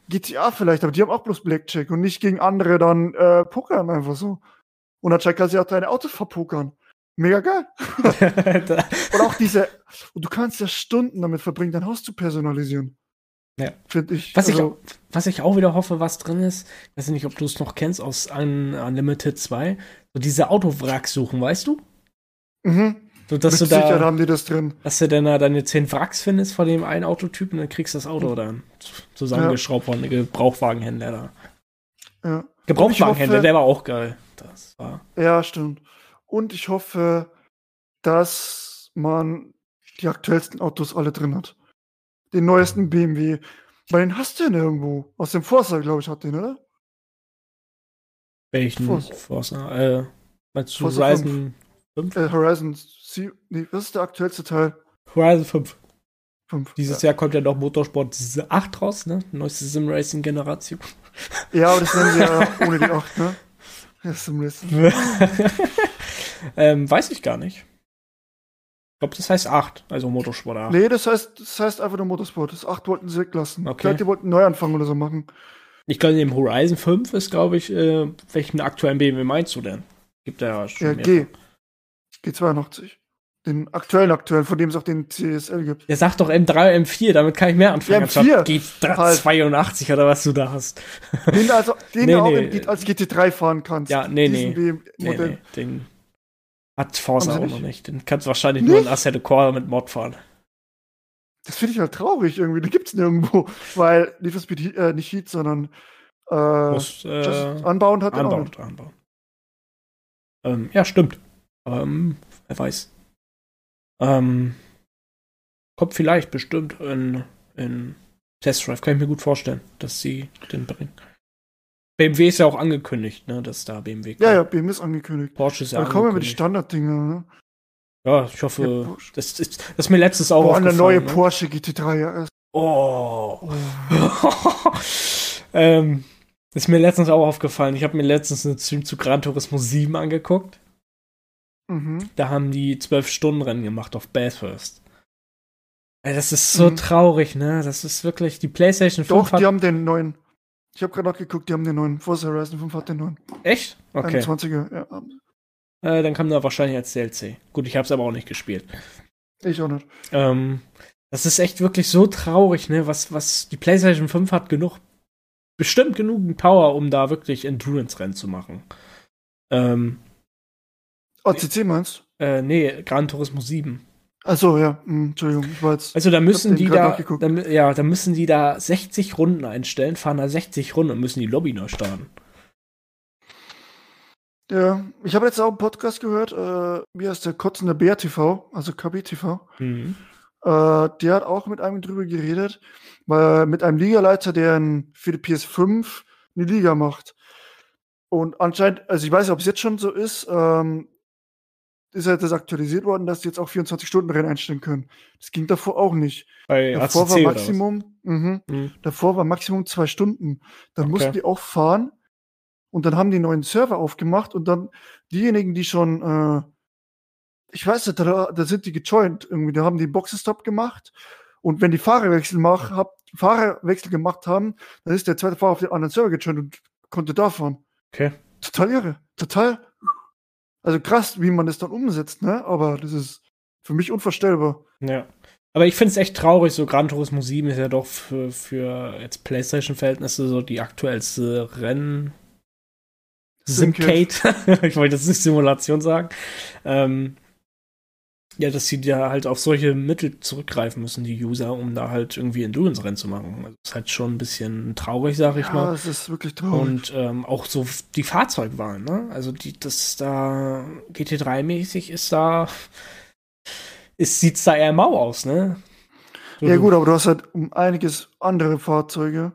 [SPEAKER 1] GTA vielleicht, aber die haben auch bloß Blackjack und nicht gegen andere dann äh, pokern einfach so. Und anscheinend kannst du auch deine Autos verpokern. Mega geil. Und auch diese, und du kannst ja Stunden damit verbringen, dein Haus zu personalisieren.
[SPEAKER 2] Ja.
[SPEAKER 1] Finde ich.
[SPEAKER 2] was, ich,
[SPEAKER 1] also,
[SPEAKER 2] auch- was ich auch wieder hoffe, was drin ist, weiß ich nicht, ob du es noch kennst aus Un Unlimited 2, so diese Autowracks suchen, weißt du?
[SPEAKER 1] mhm.
[SPEAKER 2] So, dass
[SPEAKER 1] Mit
[SPEAKER 2] du
[SPEAKER 1] Sicherheit
[SPEAKER 2] da,
[SPEAKER 1] haben die das drin.
[SPEAKER 2] dass du dann da deine 10 Wracks findest von dem einen Autotypen, dann kriegst du das
[SPEAKER 1] Mhm.
[SPEAKER 2] Auto dann zusammengeschraubt von einem Gebrauchwagenhändler da.
[SPEAKER 1] Ja.
[SPEAKER 2] Gebrauchwagenhändler,
[SPEAKER 1] hoffe-
[SPEAKER 2] der war auch geil. Das war.
[SPEAKER 1] ja, stimmt. Und ich hoffe, dass man die aktuellsten Autos alle drin hat. Den neuesten BMW. Weil den hast du ja nirgendwo. Aus dem Forza, glaube ich, hat den, oder?
[SPEAKER 2] Welchen
[SPEAKER 1] Forza.
[SPEAKER 2] Forza? Äh, meinst du
[SPEAKER 1] Forza
[SPEAKER 2] Horizon 5?
[SPEAKER 1] Äh, Horizon C nee, was ist der aktuellste Teil?
[SPEAKER 2] Horizon 5.
[SPEAKER 1] 5.
[SPEAKER 2] Dieses
[SPEAKER 1] ja.
[SPEAKER 2] Jahr kommt ja noch Motorsport 8 raus, ne? Neueste Sim-Racing-Generation.
[SPEAKER 1] ja, aber das nennen sie ja ohne die 8, ne? Ja, Sim Racing.
[SPEAKER 2] ähm, weiß ich gar nicht. Ich glaube, das heißt 8, also Motorsport 8.
[SPEAKER 1] Nee, das heißt, das heißt einfach nur Motorsport. Das 8 wollten sie weglassen.
[SPEAKER 2] Okay.
[SPEAKER 1] Ich glaube, die wollten einen Neuanfang oder so machen.
[SPEAKER 2] Ich glaube, im Horizon 5 ist, glaube ich, äh, welchen aktuellen BMW meinst du denn? Gibt ja schon
[SPEAKER 1] Ja. G. G82. Den aktuellen aktuellen, von dem es auch den CSL gibt.
[SPEAKER 2] Der sagt doch M3, M4, damit kann ich mehr anfangen.
[SPEAKER 1] Ja,
[SPEAKER 2] anstatt
[SPEAKER 1] M4 halt.
[SPEAKER 2] G82 oder was du da hast.
[SPEAKER 1] Den, du also, den
[SPEAKER 2] Nee,
[SPEAKER 1] auch
[SPEAKER 2] nee.
[SPEAKER 1] G- als GT3 fahren kannst.
[SPEAKER 2] Ja, nee,
[SPEAKER 1] Diesen
[SPEAKER 2] nee.
[SPEAKER 1] BMW
[SPEAKER 2] Nee, nee, den hat Forza auch
[SPEAKER 1] sie
[SPEAKER 2] noch
[SPEAKER 1] nicht?
[SPEAKER 2] nicht. Den kannst du wahrscheinlich nur in
[SPEAKER 1] Nicht?
[SPEAKER 2] Assetto Core mit Mod fahren.
[SPEAKER 1] Das finde ich halt traurig irgendwie. Den gibt's nirgendwo. Weil Need for Speed äh, nicht Heat, sondern äh,
[SPEAKER 2] Muss, äh,
[SPEAKER 1] Just Unbound hat den auch
[SPEAKER 2] anbauen,
[SPEAKER 1] nicht.
[SPEAKER 2] anbauen. Ähm, ja, stimmt. Ähm, wer weiß. Ähm, kommt vielleicht bestimmt in, in Test Drive, kann ich mir gut vorstellen, dass sie den bringen. BMW ist ja auch angekündigt, ne, dass da BMW kommt.
[SPEAKER 1] Ja, ja, BMW ist angekündigt.
[SPEAKER 2] Porsche ist ja
[SPEAKER 1] Da kommen wir mit
[SPEAKER 2] angekündigt.
[SPEAKER 1] Standarddinger, ne?
[SPEAKER 2] Ja, ich hoffe,
[SPEAKER 1] Ja,
[SPEAKER 2] das ist, das ist mir letztes auch
[SPEAKER 1] Boah, an der neue
[SPEAKER 2] aufgefallen, ne?
[SPEAKER 1] Porsche GT3, ja. ist-
[SPEAKER 2] Oh. ähm, ist mir letztens auch aufgefallen. Ich habe mir letztens einen Stream zu Gran Turismo 7 angeguckt.
[SPEAKER 1] Mhm.
[SPEAKER 2] Da haben die 12-Stunden-Rennen gemacht auf Bathurst. Ey, das ist so
[SPEAKER 1] Mhm.
[SPEAKER 2] traurig, ne? Das ist wirklich, die PlayStation 5
[SPEAKER 1] Doch,
[SPEAKER 2] hat.
[SPEAKER 1] die haben den neuen. Ich habe gerade nachgeguckt, die haben den neuen. Forza Horizon 5 hat den neuen.
[SPEAKER 2] Echt? Okay.
[SPEAKER 1] 21er, ja.
[SPEAKER 2] Äh, dann kam da wahrscheinlich als DLC. Gut, ich habe es aber auch nicht gespielt.
[SPEAKER 1] Ich auch nicht.
[SPEAKER 2] Ähm, das ist echt wirklich so traurig, ne? Was, was die PlayStation 5 hat genug, bestimmt genug Power, um da wirklich Endurance-Rennen zu machen. Ähm,
[SPEAKER 1] ACC meinst
[SPEAKER 2] äh, nee, Gran Turismo 7.
[SPEAKER 1] Achso, ja. Hm, Entschuldigung, ich war jetzt.
[SPEAKER 2] Also da müssen die da, da, ja, da müssen die da 60 Runden einstellen, fahren da 60 Runden und müssen die Lobby neu starten.
[SPEAKER 1] Ja, ich habe jetzt auch einen Podcast gehört, äh, wie heißt der Kotzende Bär TV, also KBTV.
[SPEAKER 2] Mhm.
[SPEAKER 1] Äh, der hat auch mit einem drüber geredet, weil mit einem Ligaleiter, der in, für die PS5 eine Liga macht. Und anscheinend, also ich weiß nicht, ob es jetzt schon so ist, ähm, ist halt das aktualisiert worden, dass die jetzt auch 24-Stunden-Rennen einstellen können. Das ging davor auch nicht.
[SPEAKER 2] Bei
[SPEAKER 1] Davor
[SPEAKER 2] ACC
[SPEAKER 1] war? Maximum, mhm,
[SPEAKER 2] Mhm.
[SPEAKER 1] davor war Maximum zwei Stunden. Dann
[SPEAKER 2] Okay.
[SPEAKER 1] mussten die auch fahren und dann haben die neuen Server aufgemacht und dann diejenigen, die schon, äh, ich weiß nicht, da, da sind die gejoint irgendwie, da haben die Boxenstopp gemacht und wenn die Fahrerwechsel mach, hab, Fahrerwechsel gemacht haben, dann ist der zweite Fahrer auf den anderen Server gejoint und konnte da fahren.
[SPEAKER 2] Okay.
[SPEAKER 1] Total irre, total, also krass, wie man das dann umsetzt, ne? Aber das ist für mich unvorstellbar.
[SPEAKER 2] Ja. Aber ich finde es echt traurig, so Gran Turismo 7 ist ja doch für, für jetzt PlayStation-Verhältnisse so die aktuellste Renn.
[SPEAKER 1] Simcade.
[SPEAKER 2] Simcade. ich wollte jetzt nicht Simulation sagen. Ähm, ja, dass sie da halt auf solche Mittel zurückgreifen müssen, die User, um da halt irgendwie Endurance-Rennen zu machen. Also ist halt schon ein bisschen traurig, sag ich
[SPEAKER 1] Ja,
[SPEAKER 2] mal.
[SPEAKER 1] es ist wirklich traurig.
[SPEAKER 2] Und ähm, auch so die Fahrzeugwahl, ne? Also die, das da GT3-mäßig ist da, ist, sieht's da eher mau aus, ne? So,
[SPEAKER 1] ja gut, aber du hast halt um einiges andere Fahrzeuge.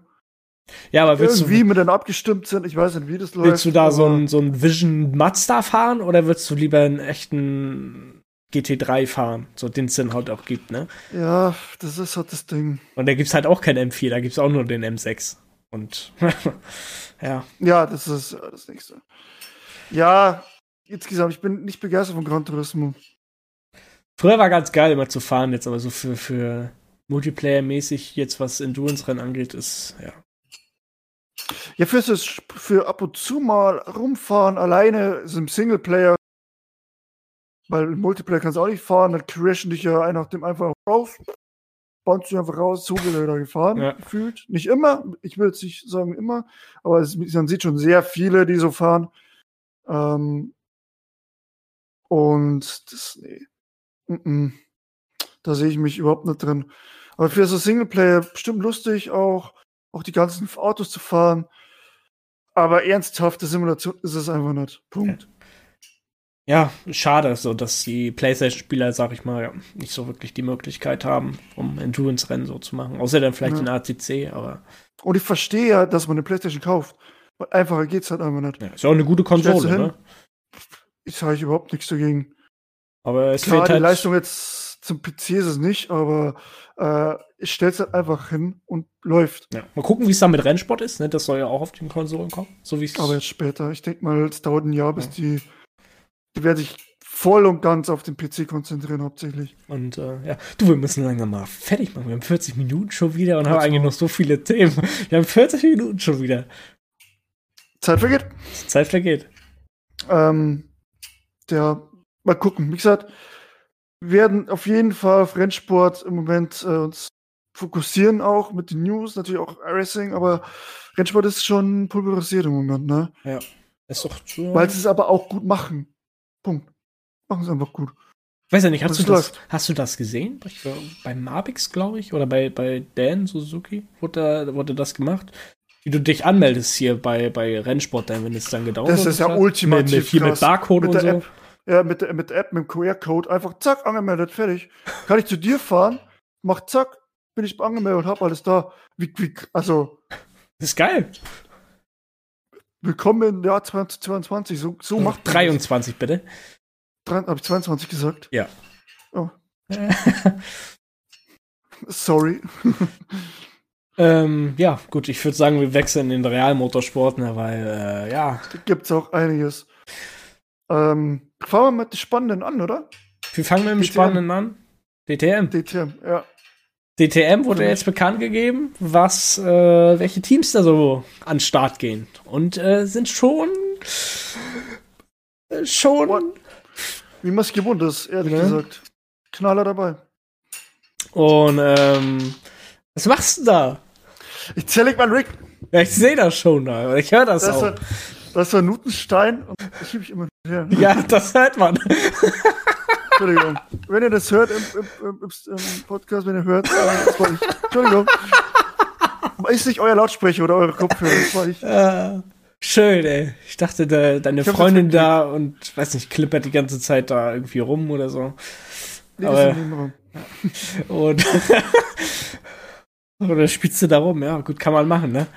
[SPEAKER 2] Ja, aber willst
[SPEAKER 1] irgendwie
[SPEAKER 2] du,
[SPEAKER 1] miteinander abgestimmt sind. Ich weiß nicht, wie das läuft.
[SPEAKER 2] willst du da so ein, so ein Vision Mazda fahren oder würdest du lieber einen echten GT3 fahren, so den es dann halt auch gibt, ne?
[SPEAKER 1] Ja, das ist halt das Ding.
[SPEAKER 2] Und da gibt's halt auch kein M4, da gibt's auch nur den M6. Und ja,
[SPEAKER 1] Ja, das ist das nächste. Ja, insgesamt, ich bin nicht begeistert von Gran Turismo.
[SPEAKER 2] früher war ganz geil immer zu fahren, jetzt aber so für, für Multiplayer-mäßig jetzt was Endurance-Rennen angeht, ist, ja.
[SPEAKER 1] Ja, fürs für ab und zu mal rumfahren, alleine ist im Singleplayer. Weil im Multiplayer kannst du auch nicht fahren, dann crashen dich ja nach dem einfach raus. Bounce du einfach raus, so will er gefahren,
[SPEAKER 2] Ja.
[SPEAKER 1] gefühlt. Nicht immer, ich will jetzt nicht sagen immer, aber es, man sieht schon sehr viele, die so fahren. Ähm, und das, nee. Mm-mm. Da sehe ich mich überhaupt nicht drin. Aber für so Singleplayer bestimmt lustig auch, auch die ganzen Autos zu fahren. Aber ernsthafte Simulation ist es einfach nicht. Punkt.
[SPEAKER 2] Ja, schade, so dass die PlayStation-Spieler, sag ich mal, ja, nicht so wirklich die Möglichkeit haben, um Endurance-Rennen so zu machen. Außer dann vielleicht
[SPEAKER 1] Ja.
[SPEAKER 2] in ACC, aber
[SPEAKER 1] Und ich verstehe ja, dass man eine Playstation kauft. Einfacher geht's halt einfach nicht.
[SPEAKER 2] ja, ist ja auch eine gute Konsole, ne?
[SPEAKER 1] Ich sage überhaupt nichts dagegen.
[SPEAKER 2] Aber es
[SPEAKER 1] Klar,
[SPEAKER 2] fehlt
[SPEAKER 1] die
[SPEAKER 2] halt.
[SPEAKER 1] Leistung jetzt zum PC ist es nicht, aber äh, ich stell's halt einfach hin und läuft.
[SPEAKER 2] Ja. Mal gucken, wie es dann mit Rennsport ist, ne? Das soll ja auch auf den Konsolen kommen. So wie es.
[SPEAKER 1] Aber jetzt später. Ich denke mal, es dauert ein Jahr, bis die, die werden sich voll und ganz auf den PC konzentrieren, hauptsächlich.
[SPEAKER 2] Und äh, ja, du, wir müssen langsam mal fertig machen. Wir haben 40 Minuten schon wieder und haben eigentlich noch so viele Themen. Wir haben 40 Minuten schon wieder.
[SPEAKER 1] Zeit vergeht.
[SPEAKER 2] Zeit vergeht.
[SPEAKER 1] Ähm, der, mal gucken. Wie gesagt, wir werden auf jeden Fall auf Rennsport im Moment äh, uns fokussieren, auch mit den News, natürlich auch Racing, aber Rennsport ist schon pulverisiert im Moment, ne?
[SPEAKER 2] Ist doch so.
[SPEAKER 1] Weil sie es aber auch gut machen. Punkt. Machen es einfach gut.
[SPEAKER 2] Weiß ja nicht, hast
[SPEAKER 1] Das
[SPEAKER 2] du, das,
[SPEAKER 1] läuft.
[SPEAKER 2] hast du das gesehen? Bei Mabix, glaube ich, oder bei, bei Dan Suzuki wurde, wurde das gemacht. Wie du dich anmeldest hier bei, bei Rennsport, dann, wenn es dann gedauert
[SPEAKER 1] Das ist ja
[SPEAKER 2] hat.
[SPEAKER 1] ultimativ
[SPEAKER 2] Mit, mit, hier mit. Barcode
[SPEAKER 1] Mit
[SPEAKER 2] und
[SPEAKER 1] der
[SPEAKER 2] so.
[SPEAKER 1] App. Ja, mit der, mit App, mit dem QR-Code, einfach zack, angemeldet, fertig. Kann ich zu dir fahren, mach zack, bin ich angemeldet, hab alles da. Wie, wie, also,
[SPEAKER 2] Das ist geil.
[SPEAKER 1] Willkommen im Jahr 2022. So, so macht man das.
[SPEAKER 2] 23, bitte.
[SPEAKER 1] Drei- Hab ich 22 gesagt?
[SPEAKER 2] Ja.
[SPEAKER 1] Oh, sorry.
[SPEAKER 2] ähm, ja, gut, ich würde sagen, wir wechseln in den Realmotorsport, ne, weil, äh, ja,
[SPEAKER 1] Da gibt's auch einiges. Ähm, fangen wir mit den Spannenden an, oder?
[SPEAKER 2] wir fangen mit dem
[SPEAKER 1] DTM.
[SPEAKER 2] Spannenden an. DTM.
[SPEAKER 1] DTM, ja.
[SPEAKER 2] DTM wurde
[SPEAKER 1] mich.
[SPEAKER 2] jetzt bekannt gegeben, was, äh, welche Teams da so an den Start gehen. Und äh, sind schon, äh, schon,
[SPEAKER 1] What? Wie man es gewohnt ist, ehrlich
[SPEAKER 2] Ne?
[SPEAKER 1] gesagt. Knaller dabei.
[SPEAKER 2] und, ähm, was machst du da?
[SPEAKER 1] Ich zähle mal Rick.
[SPEAKER 2] Ja, ich sehe das schon da, ich höre das,
[SPEAKER 1] Das
[SPEAKER 2] auch.
[SPEAKER 1] war, das war Nutenstein und das schiebe ich immer her.
[SPEAKER 2] Ja, das hört man.
[SPEAKER 1] Entschuldigung. Wenn ihr das hört im, im, im, Podcast, wenn ihr hört, äh, das war ich. Entschuldigung. Ist nicht euer Lautsprecher oder eure Kopfhörer, das war ich.
[SPEAKER 2] Äh, schön, ey. Ich dachte, de, deine
[SPEAKER 1] Ich
[SPEAKER 2] Freundin da und, weiß nicht, klippert die ganze Zeit da irgendwie rum oder so.
[SPEAKER 1] Nee,
[SPEAKER 2] Aber-
[SPEAKER 1] Nebenraum.
[SPEAKER 2] Und oder spielst du da rum? Ja, gut, kann man machen, ne?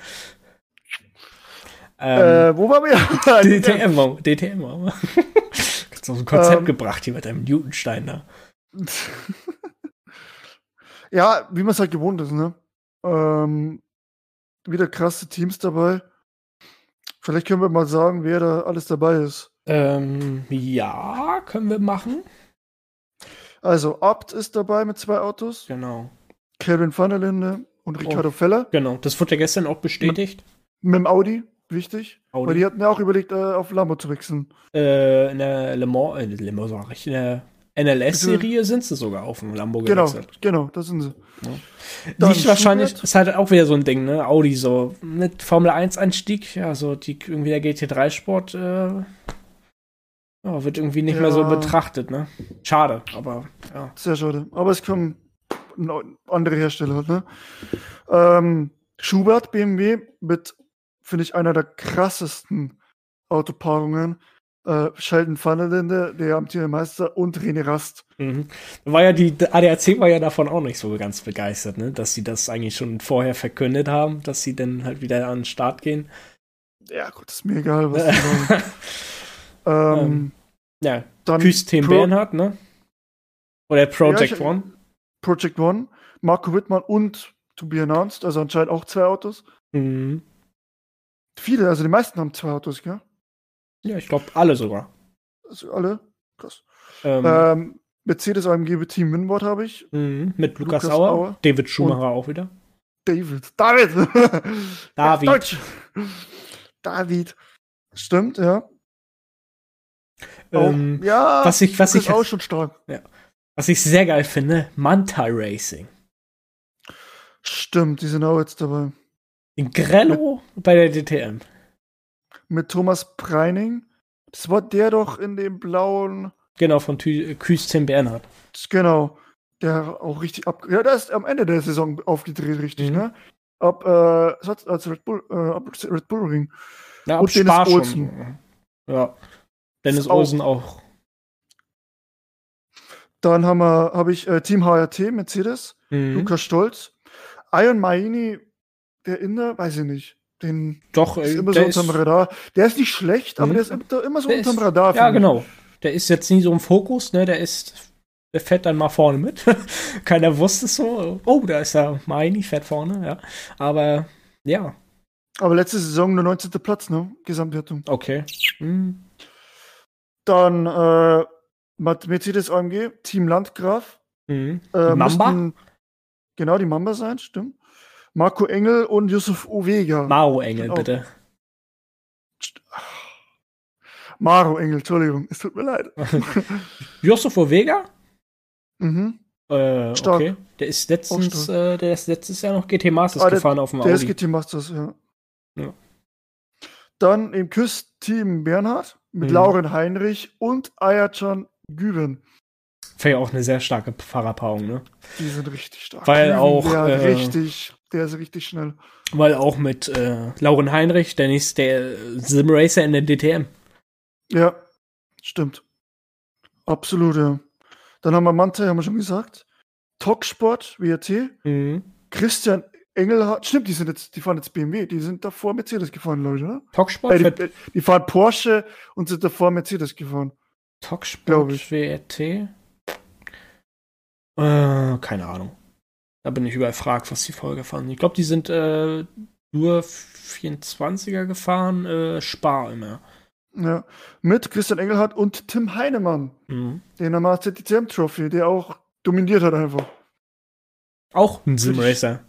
[SPEAKER 2] Ähm,
[SPEAKER 1] Äh, wo waren wir?
[SPEAKER 2] DTM, warum? So ein Konzept
[SPEAKER 1] Ähm.
[SPEAKER 2] gebracht hier mit deinem Newtonstein da.
[SPEAKER 1] ja, wie man es halt gewohnt ist, ne? Ähm, wieder krasse Teams dabei. Vielleicht können wir mal sagen, wer da alles dabei ist.
[SPEAKER 2] Ähm, ja, können wir machen.
[SPEAKER 1] Also, Abt ist dabei mit zwei Autos.
[SPEAKER 2] Genau.
[SPEAKER 1] Kelvin van der Linde und
[SPEAKER 2] Oh.
[SPEAKER 1] Ricardo Feller.
[SPEAKER 2] Genau. Das wurde ja gestern auch bestätigt.
[SPEAKER 1] Mit dem Audi, wichtig.
[SPEAKER 2] Audi.
[SPEAKER 1] Weil die hatten ja auch überlegt, äh, auf Lambo zu wechseln.
[SPEAKER 2] Äh, in der Le Mans, äh, Le Mans sag ich, in der NLS-Serie sind sie sogar auf dem Lambo
[SPEAKER 1] Genau,
[SPEAKER 2] gewechselt.
[SPEAKER 1] genau, das sind sie.
[SPEAKER 2] Ja. Nicht wahrscheinlich,
[SPEAKER 1] Schubert.
[SPEAKER 2] ist halt auch wieder so ein Ding, ne? Audi so mit Formel 1 Einstieg, ja, so die irgendwie der GT3 Sport äh, ja, wird irgendwie nicht mehr so
[SPEAKER 1] Ja.
[SPEAKER 2] betrachtet, ne? Schade, aber ja.
[SPEAKER 1] Sehr schade. Aber es kommen andere Hersteller, ne? Ähm, Schubert BMW mit, finde ich, einer der krassesten Autopaarungen. Äh, Sheldon van der amtierende Meister, und René Rast.
[SPEAKER 2] Mhm. War ja die ADAC war ja davon auch nicht so ganz begeistert, ne? Dass sie das eigentlich schon vorher verkündet haben, dass sie dann halt wieder an den Start gehen.
[SPEAKER 1] Ja, gut, ist mir egal, was die sagen. ähm,
[SPEAKER 2] Ähm, Ja,
[SPEAKER 1] dann
[SPEAKER 2] Küstem
[SPEAKER 1] Pro-
[SPEAKER 2] Bernhard, ne? Oder Project
[SPEAKER 1] Ja,
[SPEAKER 2] One.
[SPEAKER 1] Project One, Marco Wittmann und To Be Announced, also anscheinend auch zwei Autos.
[SPEAKER 2] Mhm.
[SPEAKER 1] Viele, also die meisten haben zwei Autos, gell?
[SPEAKER 2] Ja, ich glaube alle sogar.
[SPEAKER 1] Also alle. Krass.
[SPEAKER 2] Ähm,
[SPEAKER 1] Ähm, Mercedes AMG Team Winward habe ich.
[SPEAKER 2] mhm. Mit Lukas,
[SPEAKER 1] Lukas
[SPEAKER 2] Auer,
[SPEAKER 1] Auer.
[SPEAKER 2] David Schumacher auch wieder.
[SPEAKER 1] David. David!
[SPEAKER 2] David.
[SPEAKER 1] Ja, Deutsch. David. Stimmt, ja.
[SPEAKER 2] Ähm,
[SPEAKER 1] ja,
[SPEAKER 2] was ich, was ich,
[SPEAKER 1] auch schon stark.
[SPEAKER 2] was ich sehr geil finde, Manta Racing.
[SPEAKER 1] Stimmt, die sind auch jetzt dabei.
[SPEAKER 2] In Grello bei der DTM.
[SPEAKER 1] Mit Thomas Preining. Das war der doch in dem blauen.
[SPEAKER 2] Genau, von Thü- Küstem Bernhard.
[SPEAKER 1] Genau. Der auch richtig ab. Ja, der ist am Ende der Saison aufgedreht, richtig,
[SPEAKER 2] Mhm.
[SPEAKER 1] ne? Ab, äh, als Red Bull, äh, ab Red Bull Ring.
[SPEAKER 2] Ja,
[SPEAKER 1] Und Dennis Olsen.
[SPEAKER 2] Ja. Dennis
[SPEAKER 1] auch-
[SPEAKER 2] Olsen auch
[SPEAKER 1] Dann haben wir, habe ich äh, Team HRT, Mercedes,
[SPEAKER 2] Mhm.
[SPEAKER 1] Lukas Stolz. Ion Maini, der Inder, weiß ich nicht. Den
[SPEAKER 2] Doch,
[SPEAKER 1] ist
[SPEAKER 2] äh,
[SPEAKER 1] immer so unterm
[SPEAKER 2] ist,
[SPEAKER 1] Radar. Der ist nicht schlecht, aber
[SPEAKER 2] Mhm.
[SPEAKER 1] der ist immer, so unterm
[SPEAKER 2] ist-
[SPEAKER 1] Radar.
[SPEAKER 2] Ja, genau. Der ist jetzt nie so im Fokus, ne? Der ist, der fährt dann mal vorne mit. Keiner wusste es so. Oh, da ist er, Maini fährt vorne, ja. Aber, ja,
[SPEAKER 1] Aber letzte Saison nur 19. Platz, ne? Gesamtwertung.
[SPEAKER 2] okay. Hm.
[SPEAKER 1] Dann äh, Mercedes AMG, Team Landgraf.
[SPEAKER 2] Mhm.
[SPEAKER 1] Äh,
[SPEAKER 2] Mamba?
[SPEAKER 1] müssten Genau, die Mamba sein, stimmt. Marco Engel und Yusuf Ovega.
[SPEAKER 2] Mao Engel,
[SPEAKER 1] Oh.
[SPEAKER 2] bitte.
[SPEAKER 1] Maro Engel, Entschuldigung, es tut mir leid.
[SPEAKER 2] Josef Vega?
[SPEAKER 1] mhm.
[SPEAKER 2] Äh,
[SPEAKER 1] Stark.
[SPEAKER 2] okay. Der ist letztens, äh, der ist letztes Jahr noch GT Masters
[SPEAKER 1] Ah, der-
[SPEAKER 2] gefahren auf dem
[SPEAKER 1] Der
[SPEAKER 2] Audi.
[SPEAKER 1] SGT Masters, ja.
[SPEAKER 2] Ja.
[SPEAKER 1] Dann im Küst-Team Bernhard mit
[SPEAKER 2] Mhm.
[SPEAKER 1] Lauren Heinrich und Ayachan Güven.
[SPEAKER 2] Wäre ja auch eine sehr starke Fahrerpaarung, ne?
[SPEAKER 1] Die sind richtig stark.
[SPEAKER 2] Weil
[SPEAKER 1] Güven,
[SPEAKER 2] auch,
[SPEAKER 1] Der,
[SPEAKER 2] äh,
[SPEAKER 1] richtig, der ist richtig schnell.
[SPEAKER 2] Weil auch mit äh, Lauren Heinrich, der ist der Simracer in der DTM.
[SPEAKER 1] Ja, stimmt. Absolut, ja. Dann haben wir Mante, haben wir schon gesagt. Talksport, WRT.
[SPEAKER 2] Mhm.
[SPEAKER 1] Christian Engelhardt. Stimmt, die sind jetzt, die fahren jetzt BMW. Die sind davor Mercedes gefahren, Leute, oder?
[SPEAKER 2] Talksport,
[SPEAKER 1] Äh, die, äh, die fahren Porsche und sind davor Mercedes gefahren.
[SPEAKER 2] Talksport
[SPEAKER 1] ich.
[SPEAKER 2] WRT. Äh, keine Ahnung. Da bin ich überfragt, was die Folge fahren. Ich glaube, die sind äh, nur 24er gefahren, äh, Spar immer.
[SPEAKER 1] Ja. Mit Christian Engelhardt und Tim Heinemann.
[SPEAKER 2] Mhm.
[SPEAKER 1] Den am ZTM Trophy, der auch dominiert hat einfach.
[SPEAKER 2] Auch ein Simracer.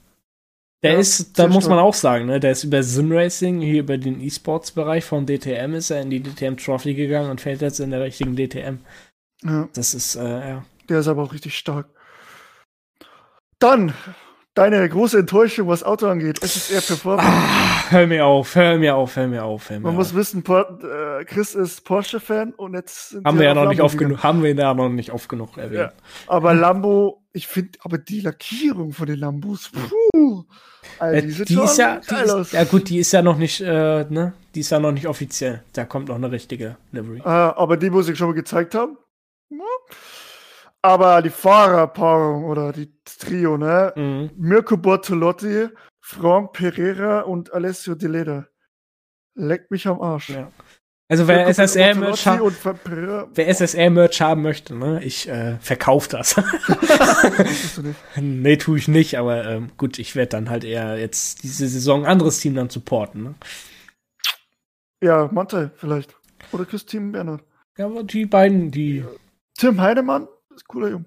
[SPEAKER 2] Der
[SPEAKER 1] Ja,
[SPEAKER 2] ist, da muss man
[SPEAKER 1] stark.
[SPEAKER 2] auch sagen, ne, der ist über Simracing, hier über den E-Sports-Bereich von DTM ist er in die DTM Trophy gegangen und fällt jetzt in der richtigen DTM.
[SPEAKER 1] Ja,
[SPEAKER 2] Das ist, äh, ja.
[SPEAKER 1] der ist aber auch richtig stark. Dann deine große Enttäuschung, was Auto angeht. Es ist eher Performance.
[SPEAKER 2] Ah, hör mir auf, hör mir auf, hör mir auf, hör mir
[SPEAKER 1] Man
[SPEAKER 2] auf.
[SPEAKER 1] muss wissen, Por äh, Chris ist Porsche-Fan und jetzt sind
[SPEAKER 2] haben wir ja noch nicht
[SPEAKER 1] Lambo
[SPEAKER 2] oft
[SPEAKER 1] gegangen.
[SPEAKER 2] genug, haben wir da noch nicht oft genug erwähnt.
[SPEAKER 1] Aber Lambo, ich finde, aber die Lackierung von den Lambos, puh, also
[SPEAKER 2] Äh,
[SPEAKER 1] die
[SPEAKER 2] die,
[SPEAKER 1] sieht schon
[SPEAKER 2] ist ja, die ist, ja gut, die ist ja noch nicht, äh, ne, die ist ja noch nicht offiziell. Da kommt noch eine richtige Livery.
[SPEAKER 1] Ah, aber die muss ich schon mal gezeigt haben. Ja. Aber die Fahrerpaarung oder die Trio, ne?
[SPEAKER 2] Mhm.
[SPEAKER 1] Mirko Bortolotti, Frank Pereira und Alessio Di Leda. Leckt mich am Arsch.
[SPEAKER 2] Ja. Also wer SSR-Merch ha SSR-Merch haben möchte, ne, ich äh, verkaufe das. nee, tue ich nicht, aber ähm, gut, ich werde dann halt eher jetzt diese Saison ein anderes Team dann supporten. Ne?
[SPEAKER 1] Ja, Mante vielleicht. Oder Chris Team Bernhard.
[SPEAKER 2] Ja, aber die beiden, die.
[SPEAKER 1] Tim Heidemann, ist cooler Junge.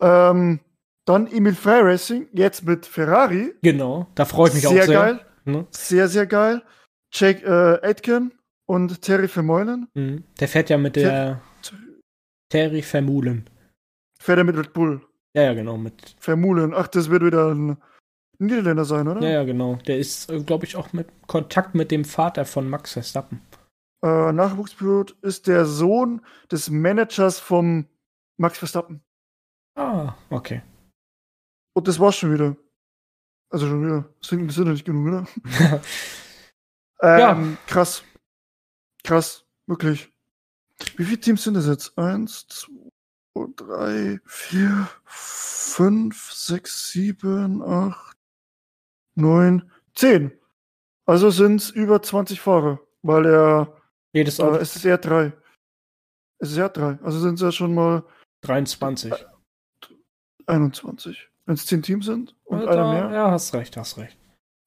[SPEAKER 1] Ähm, dann Emil Frey Racing, jetzt mit Ferrari.
[SPEAKER 2] Genau, da freue ich mich
[SPEAKER 1] sehr
[SPEAKER 2] auch sehr.
[SPEAKER 1] geil.
[SPEAKER 2] Ne?
[SPEAKER 1] Sehr, sehr geil. Jake äh, Aitken und Terry Vermeulen.
[SPEAKER 2] Mhm. Der fährt ja mit der Terry Vermulen.
[SPEAKER 1] Fährt er mit Red Bull.
[SPEAKER 2] Ja, ja, genau, mit.
[SPEAKER 1] Vermulen. Ach, das wird wieder ein Niederländer sein, oder?
[SPEAKER 2] Ja, ja, genau. Der ist, äh, glaube ich, auch mit Kontakt mit dem Vater von Max Verstappen.
[SPEAKER 1] Äh, Nachwuchspilot ist der Sohn des Managers vom Max Verstappen.
[SPEAKER 2] Ah, okay.
[SPEAKER 1] Und das war's schon wieder. Also schon wieder. Das sind, das sind ja nicht genug, oder?
[SPEAKER 2] Ja.
[SPEAKER 1] Ähm, krass. Krass. Wirklich. Wie viele Teams sind das jetzt? Eins, zwei, drei, vier, fünf, sechs, sieben, acht, neun, zehn. Also sind es über 20 Fahrer, weil er,
[SPEAKER 2] Jedes
[SPEAKER 1] äh,
[SPEAKER 2] Auto
[SPEAKER 1] es ist eher drei. Es ist eher drei. Also sind es ja schon mal
[SPEAKER 2] 23.
[SPEAKER 1] 21. Wenn es zehn Teams sind und
[SPEAKER 2] Ja,
[SPEAKER 1] einer
[SPEAKER 2] da-
[SPEAKER 1] mehr.
[SPEAKER 2] Ja, hast recht, hast recht.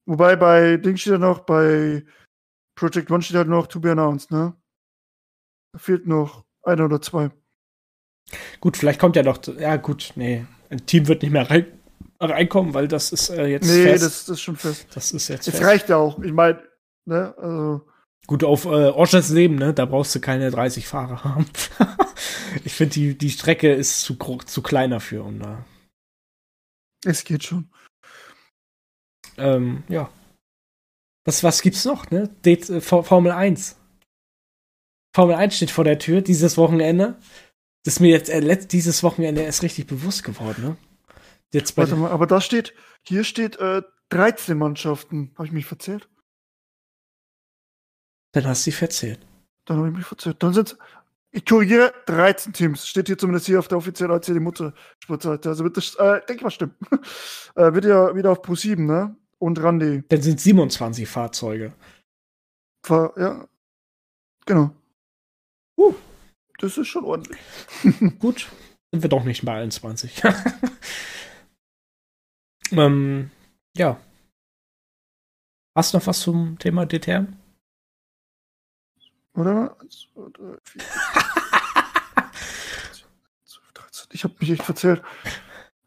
[SPEAKER 1] Wobei bei Ding steht ja noch, bei Project One steht halt noch to be announced, ne? Da fehlt noch einer oder zwei.
[SPEAKER 2] Gut, vielleicht kommt ja noch. Ja, gut, nee. Ein Team wird nicht mehr rein, reinkommen, weil das ist äh, jetzt
[SPEAKER 1] nee,
[SPEAKER 2] fest.
[SPEAKER 1] das, das ist schon fest.
[SPEAKER 2] das ist jetzt
[SPEAKER 1] Es
[SPEAKER 2] fest.
[SPEAKER 1] reicht ja auch. Ich meine, ne, also,
[SPEAKER 2] Gut, auf äh, Orschers Leben, ne? Da brauchst du keine 30 Fahrer haben. ich finde, die, die Strecke ist zu, zu klein dafür. Und, da
[SPEAKER 1] es geht schon.
[SPEAKER 2] ähm, ja. Was, was gibt's noch, ne? D äh, V- Formel 1. Formel 1 steht vor der Tür dieses Wochenende. Das ist mir jetzt äh, dieses Wochenende erst richtig bewusst geworden, ne? Jetzt
[SPEAKER 1] Warte mal, aber da steht, hier steht äh, 13 Mannschaften. Habe ich mich verzählt?
[SPEAKER 2] Dann hast du sie verzählt.
[SPEAKER 1] Dann habe ich mich verzählt. Dann sind Ich korrigiere 13 Teams. Steht hier zumindest hier auf der offiziellen ACD Mutter Sportseite. Also wird das, äh, denke ich mal, stimmen. äh, wird ja wieder auf Pro 7, ne? Und Randy.
[SPEAKER 2] Dann sind 27 Fahrzeuge.
[SPEAKER 1] Fahr, ja. Genau.
[SPEAKER 2] Uh.
[SPEAKER 1] Das ist schon ordentlich.
[SPEAKER 2] Gut. Sind wir doch nicht bei 21. ähm, ja. Hast du noch was zum Thema DTM?
[SPEAKER 1] Oder? Eins, zwei, drei, vier, zwölf, 13. Ich habe mich echt verzählt.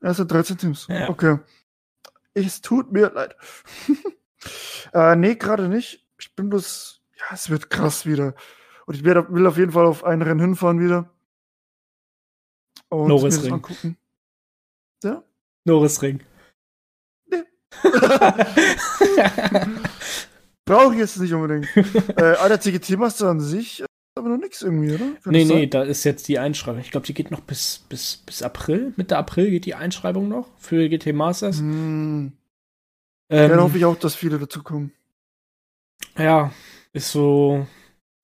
[SPEAKER 1] Es sind 13 Teams.
[SPEAKER 2] Ja.
[SPEAKER 1] Okay. Es tut mir leid. äh, nee, gerade nicht. Ich bin bloß. Ja, es wird krass wieder. Und ich werde, will auf jeden Fall auf ein Rennen hinfahren wieder. Und mir das
[SPEAKER 2] Norrisring.
[SPEAKER 1] angucken. Ja?
[SPEAKER 2] Norrisring.
[SPEAKER 1] Nee. Brauche ich jetzt nicht unbedingt. äh, alter CGT-Master an sich ist aber noch nichts irgendwie, oder? Kann
[SPEAKER 2] nee, nee, da ist jetzt die Einschreibung. Ich glaube, die geht noch bis, bis, bis April. Mitte April geht die Einschreibung noch für GT Masters.
[SPEAKER 1] Hm.
[SPEAKER 2] Ähm,
[SPEAKER 1] Dann hoffe ich auch, dass viele dazukommen.
[SPEAKER 2] Ja, ist so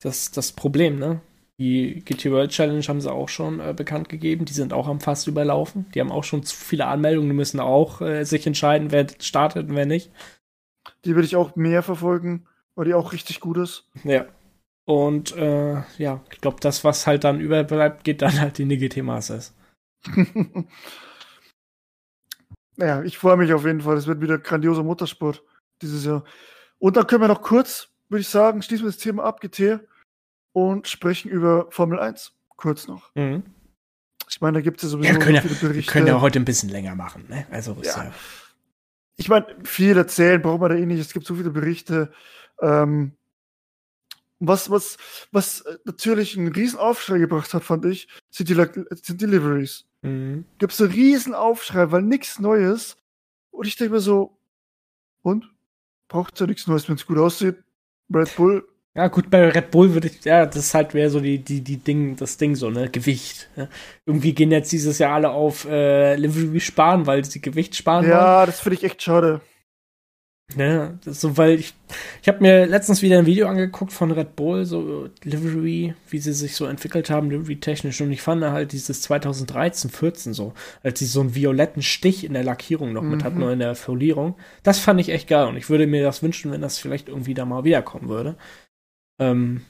[SPEAKER 2] das, das Problem, ne? Die GT World Challenge haben sie auch schon äh, bekannt gegeben. Die sind auch am Fast überlaufen. Die haben auch schon zu viele Anmeldungen. Die müssen auch äh, sich entscheiden, wer startet und wer nicht.
[SPEAKER 1] Die würde ich auch mehr verfolgen, weil die auch richtig gut ist.
[SPEAKER 2] Ja. Und äh, ja, ich glaube, das, was halt dann überbleibt, geht dann halt in die GT Masters.
[SPEAKER 1] naja, ich freue mich auf jeden Fall. Es wird wieder grandioser Motorsport dieses Jahr. Und dann können wir noch kurz, würde ich sagen, schließen wir das Thema ab, GT, und sprechen über Formel 1. Kurz noch.
[SPEAKER 2] Mhm.
[SPEAKER 1] Ich meine, da gibt es ja sowieso
[SPEAKER 2] Ja, wir können ja,
[SPEAKER 1] viele
[SPEAKER 2] wir
[SPEAKER 1] Berichte.
[SPEAKER 2] können ja heute ein bisschen länger machen, ne? Also, ist
[SPEAKER 1] Ja.
[SPEAKER 2] ja.
[SPEAKER 1] Ich meine, viel erzählen braucht man da eh nicht. Es gibt so viele Berichte. Ähm, was, was, was äh, natürlich einen riesen Aufschrei gebracht hat, fand ich, sind die, sind Deliveries.
[SPEAKER 2] Mhm.
[SPEAKER 1] Gibt es einen riesen Aufschrei, weil nichts Neues. Und ich denke mir so, und? Braucht ja nichts Neues, wenn es gut aussieht. Red Bull,
[SPEAKER 2] Ja, gut, bei Red Bull würde ich, ja, das ist halt wäre so die, die, die Ding, das Ding so, ne? Gewicht. Ne? Irgendwie gehen jetzt dieses Jahr alle auf äh, Livery sparen, weil sie Gewicht sparen wollen.
[SPEAKER 1] ja, das finde ich echt schade.
[SPEAKER 2] Ne? So, weil ich, ich habe mir letztens wieder ein Video angeguckt von Red Bull, so Livery, wie sie sich so entwickelt haben, Livery-technisch. Und ich fand halt dieses 2013, 14 so, als sie so einen violetten Stich in der Lackierung noch mit
[SPEAKER 1] Mhm.
[SPEAKER 2] hatten, nur in der Folierung. Das fand ich echt geil. Und ich würde mir das wünschen, wenn das vielleicht irgendwie da mal wiederkommen würde. Ähm,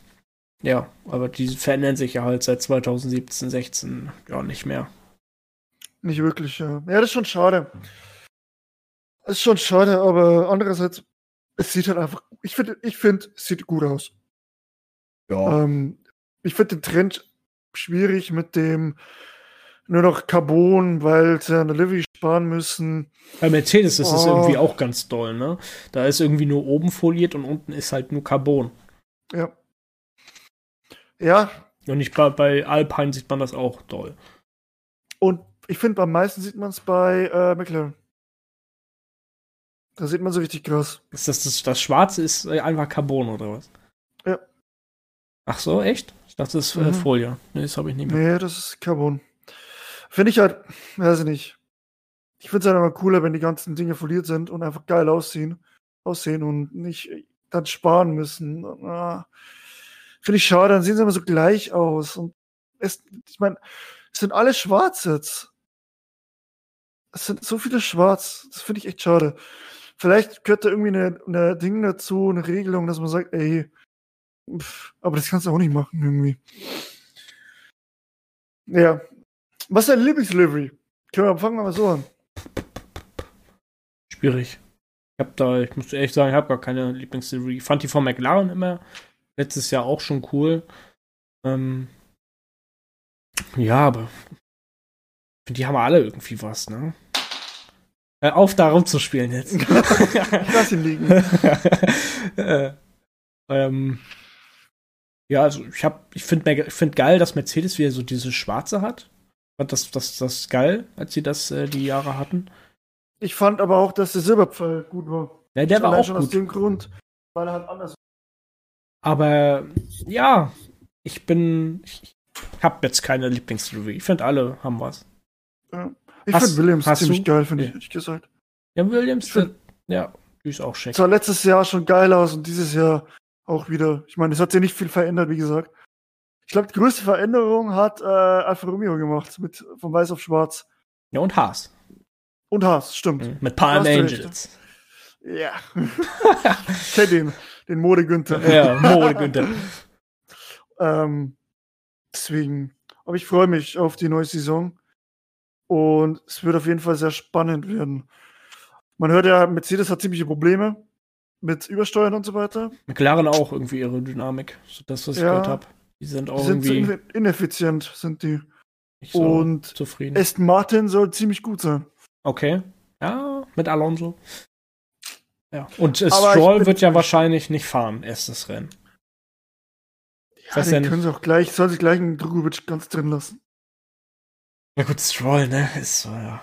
[SPEAKER 2] ja, aber die verändern sich ja halt seit 2017, 16 ja nicht mehr.
[SPEAKER 1] Nicht wirklich, ja. Ja, das ist schon schade. Das ist schon schade, aber andererseits, es sieht halt einfach, ich finde, ich finde, es sieht gut aus.
[SPEAKER 2] Ja.
[SPEAKER 1] Ähm, ich finde den Trend schwierig mit dem nur noch Carbon, weil sie an der Livery sparen müssen.
[SPEAKER 2] Bei Mercedes ist es
[SPEAKER 1] Oh.
[SPEAKER 2] irgendwie auch ganz doll, ne? Da ist irgendwie nur oben foliert und unten ist halt nur Carbon.
[SPEAKER 1] Ja. Ja,
[SPEAKER 2] Und ich glaube, bei Alpine sieht man das auch doll.
[SPEAKER 1] und ich finde, am meisten sieht man es bei äh, McLaren. Da sieht man so richtig krass.
[SPEAKER 2] Ist das, das, das Schwarze ist äh, einfach Carbon oder was?
[SPEAKER 1] Ja.
[SPEAKER 2] Ach so, echt? Ich dachte, das ist äh,
[SPEAKER 1] Mhm.
[SPEAKER 2] Folie. Nee, das habe ich nicht mehr.
[SPEAKER 1] Nee, das ist Carbon. Finde ich halt, weiß ich nicht. Ich finde es halt immer cooler, wenn die ganzen Dinge foliert sind und einfach geil aussehen, aussehen und nicht dann sparen müssen. Ah, finde ich schade, dann sehen sie immer so gleich aus. Und es, ich meine, es sind alle schwarz jetzt. Es sind so viele schwarz. Das finde ich echt schade. Vielleicht gehört da irgendwie eine, eine Ding dazu, eine Regelung, dass man sagt, ey, pff, aber das kannst du auch nicht machen irgendwie. Ja. Was ist deine Lieblingslivery? Können wir fangen wir mal so an.
[SPEAKER 2] Schwierig. Ich habe da, ich muss ehrlich sagen, ich habe gar keine Lieblingslivery. Ich fand die von McLaren immer letztes Jahr auch schon cool. Ähm, ja, aber ich finde, die haben alle irgendwie was, ne? Hör auf, da rumzuspielen jetzt.
[SPEAKER 1] Lass ihn liegen.
[SPEAKER 2] äh, ähm, ja, also ich hab, ich finde ich find geil, dass Mercedes wieder so diese Schwarze hat. Fand das, das, das geil, als sie das äh, die Jahre hatten.
[SPEAKER 1] Ich fand aber auch, dass der Silberpfeil gut war.
[SPEAKER 2] Ja, der war auch
[SPEAKER 1] schon aus
[SPEAKER 2] gut.
[SPEAKER 1] dem Grund, weil er halt anders
[SPEAKER 2] Aber ja, ich bin, ich, ich habe jetzt keine Lieblingslivery. Ich finde alle haben was.
[SPEAKER 1] ja. Ich finde Williams ziemlich
[SPEAKER 2] du?
[SPEAKER 1] geil, finde ich,
[SPEAKER 2] Ja.
[SPEAKER 1] ehrlich gesagt.
[SPEAKER 2] Ja, Williams,
[SPEAKER 1] Ich find-
[SPEAKER 2] ja, die ist auch schick.
[SPEAKER 1] Zwar letztes Jahr schon geil aus und dieses Jahr auch wieder. Ich meine, es hat sich nicht viel verändert, wie gesagt. Ich glaube, die größte Veränderung hat äh, Alfa Romeo gemacht, mit von weiß auf schwarz.
[SPEAKER 2] Ja, und Haas.
[SPEAKER 1] Und Haas, stimmt.
[SPEAKER 2] Mhm. Mit Palm Angels.
[SPEAKER 1] Ja. ich kenn den, den Mode Günther.
[SPEAKER 2] Ja, Mode Günther.
[SPEAKER 1] Ähm, deswegen, aber ich freue mich auf die neue Saison. Und es wird auf jeden Fall sehr spannend werden. Man hört ja, Mercedes hat ziemliche Probleme mit Übersteuern und so weiter.
[SPEAKER 2] McLaren auch irgendwie ihre Dynamik. So das, was ich
[SPEAKER 1] Ja.
[SPEAKER 2] gehört habe. Die sind auch
[SPEAKER 1] Die sind
[SPEAKER 2] irgendwie
[SPEAKER 1] ineffizient, sind die.
[SPEAKER 2] so
[SPEAKER 1] Und
[SPEAKER 2] zufrieden.
[SPEAKER 1] Aston Martin soll ziemlich gut sein.
[SPEAKER 2] Okay. Ja, mit Alonso. Ja. Und äh, Stroll wird ja wahrscheinlich nicht fahren, erstes Rennen.
[SPEAKER 1] Ja,
[SPEAKER 2] Weiß
[SPEAKER 1] den
[SPEAKER 2] nicht.
[SPEAKER 1] können sie auch gleich, soll sich gleich einen Drogovic ganz drin lassen.
[SPEAKER 2] Ja gut, Stroll, ne? Ist so, ja.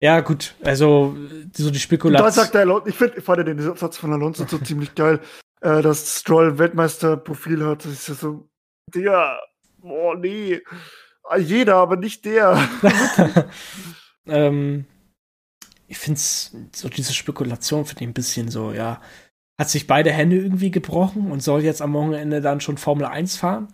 [SPEAKER 2] Ja, gut, also so die
[SPEAKER 1] Und da
[SPEAKER 2] Spekulation.
[SPEAKER 1] sagt der Alonso, ich finde, ich fand den Satz von Alonso so ziemlich geil, äh, dass Stroll Weltmeisterprofil hat. Das ist ja so, der, boah, nee. Jeder, aber nicht der.
[SPEAKER 2] ähm, ich finde es, so diese Spekulation finde ich ein bisschen so, ja. Hat sich beide Hände irgendwie gebrochen und soll jetzt am Wochenende dann schon Formel 1 fahren?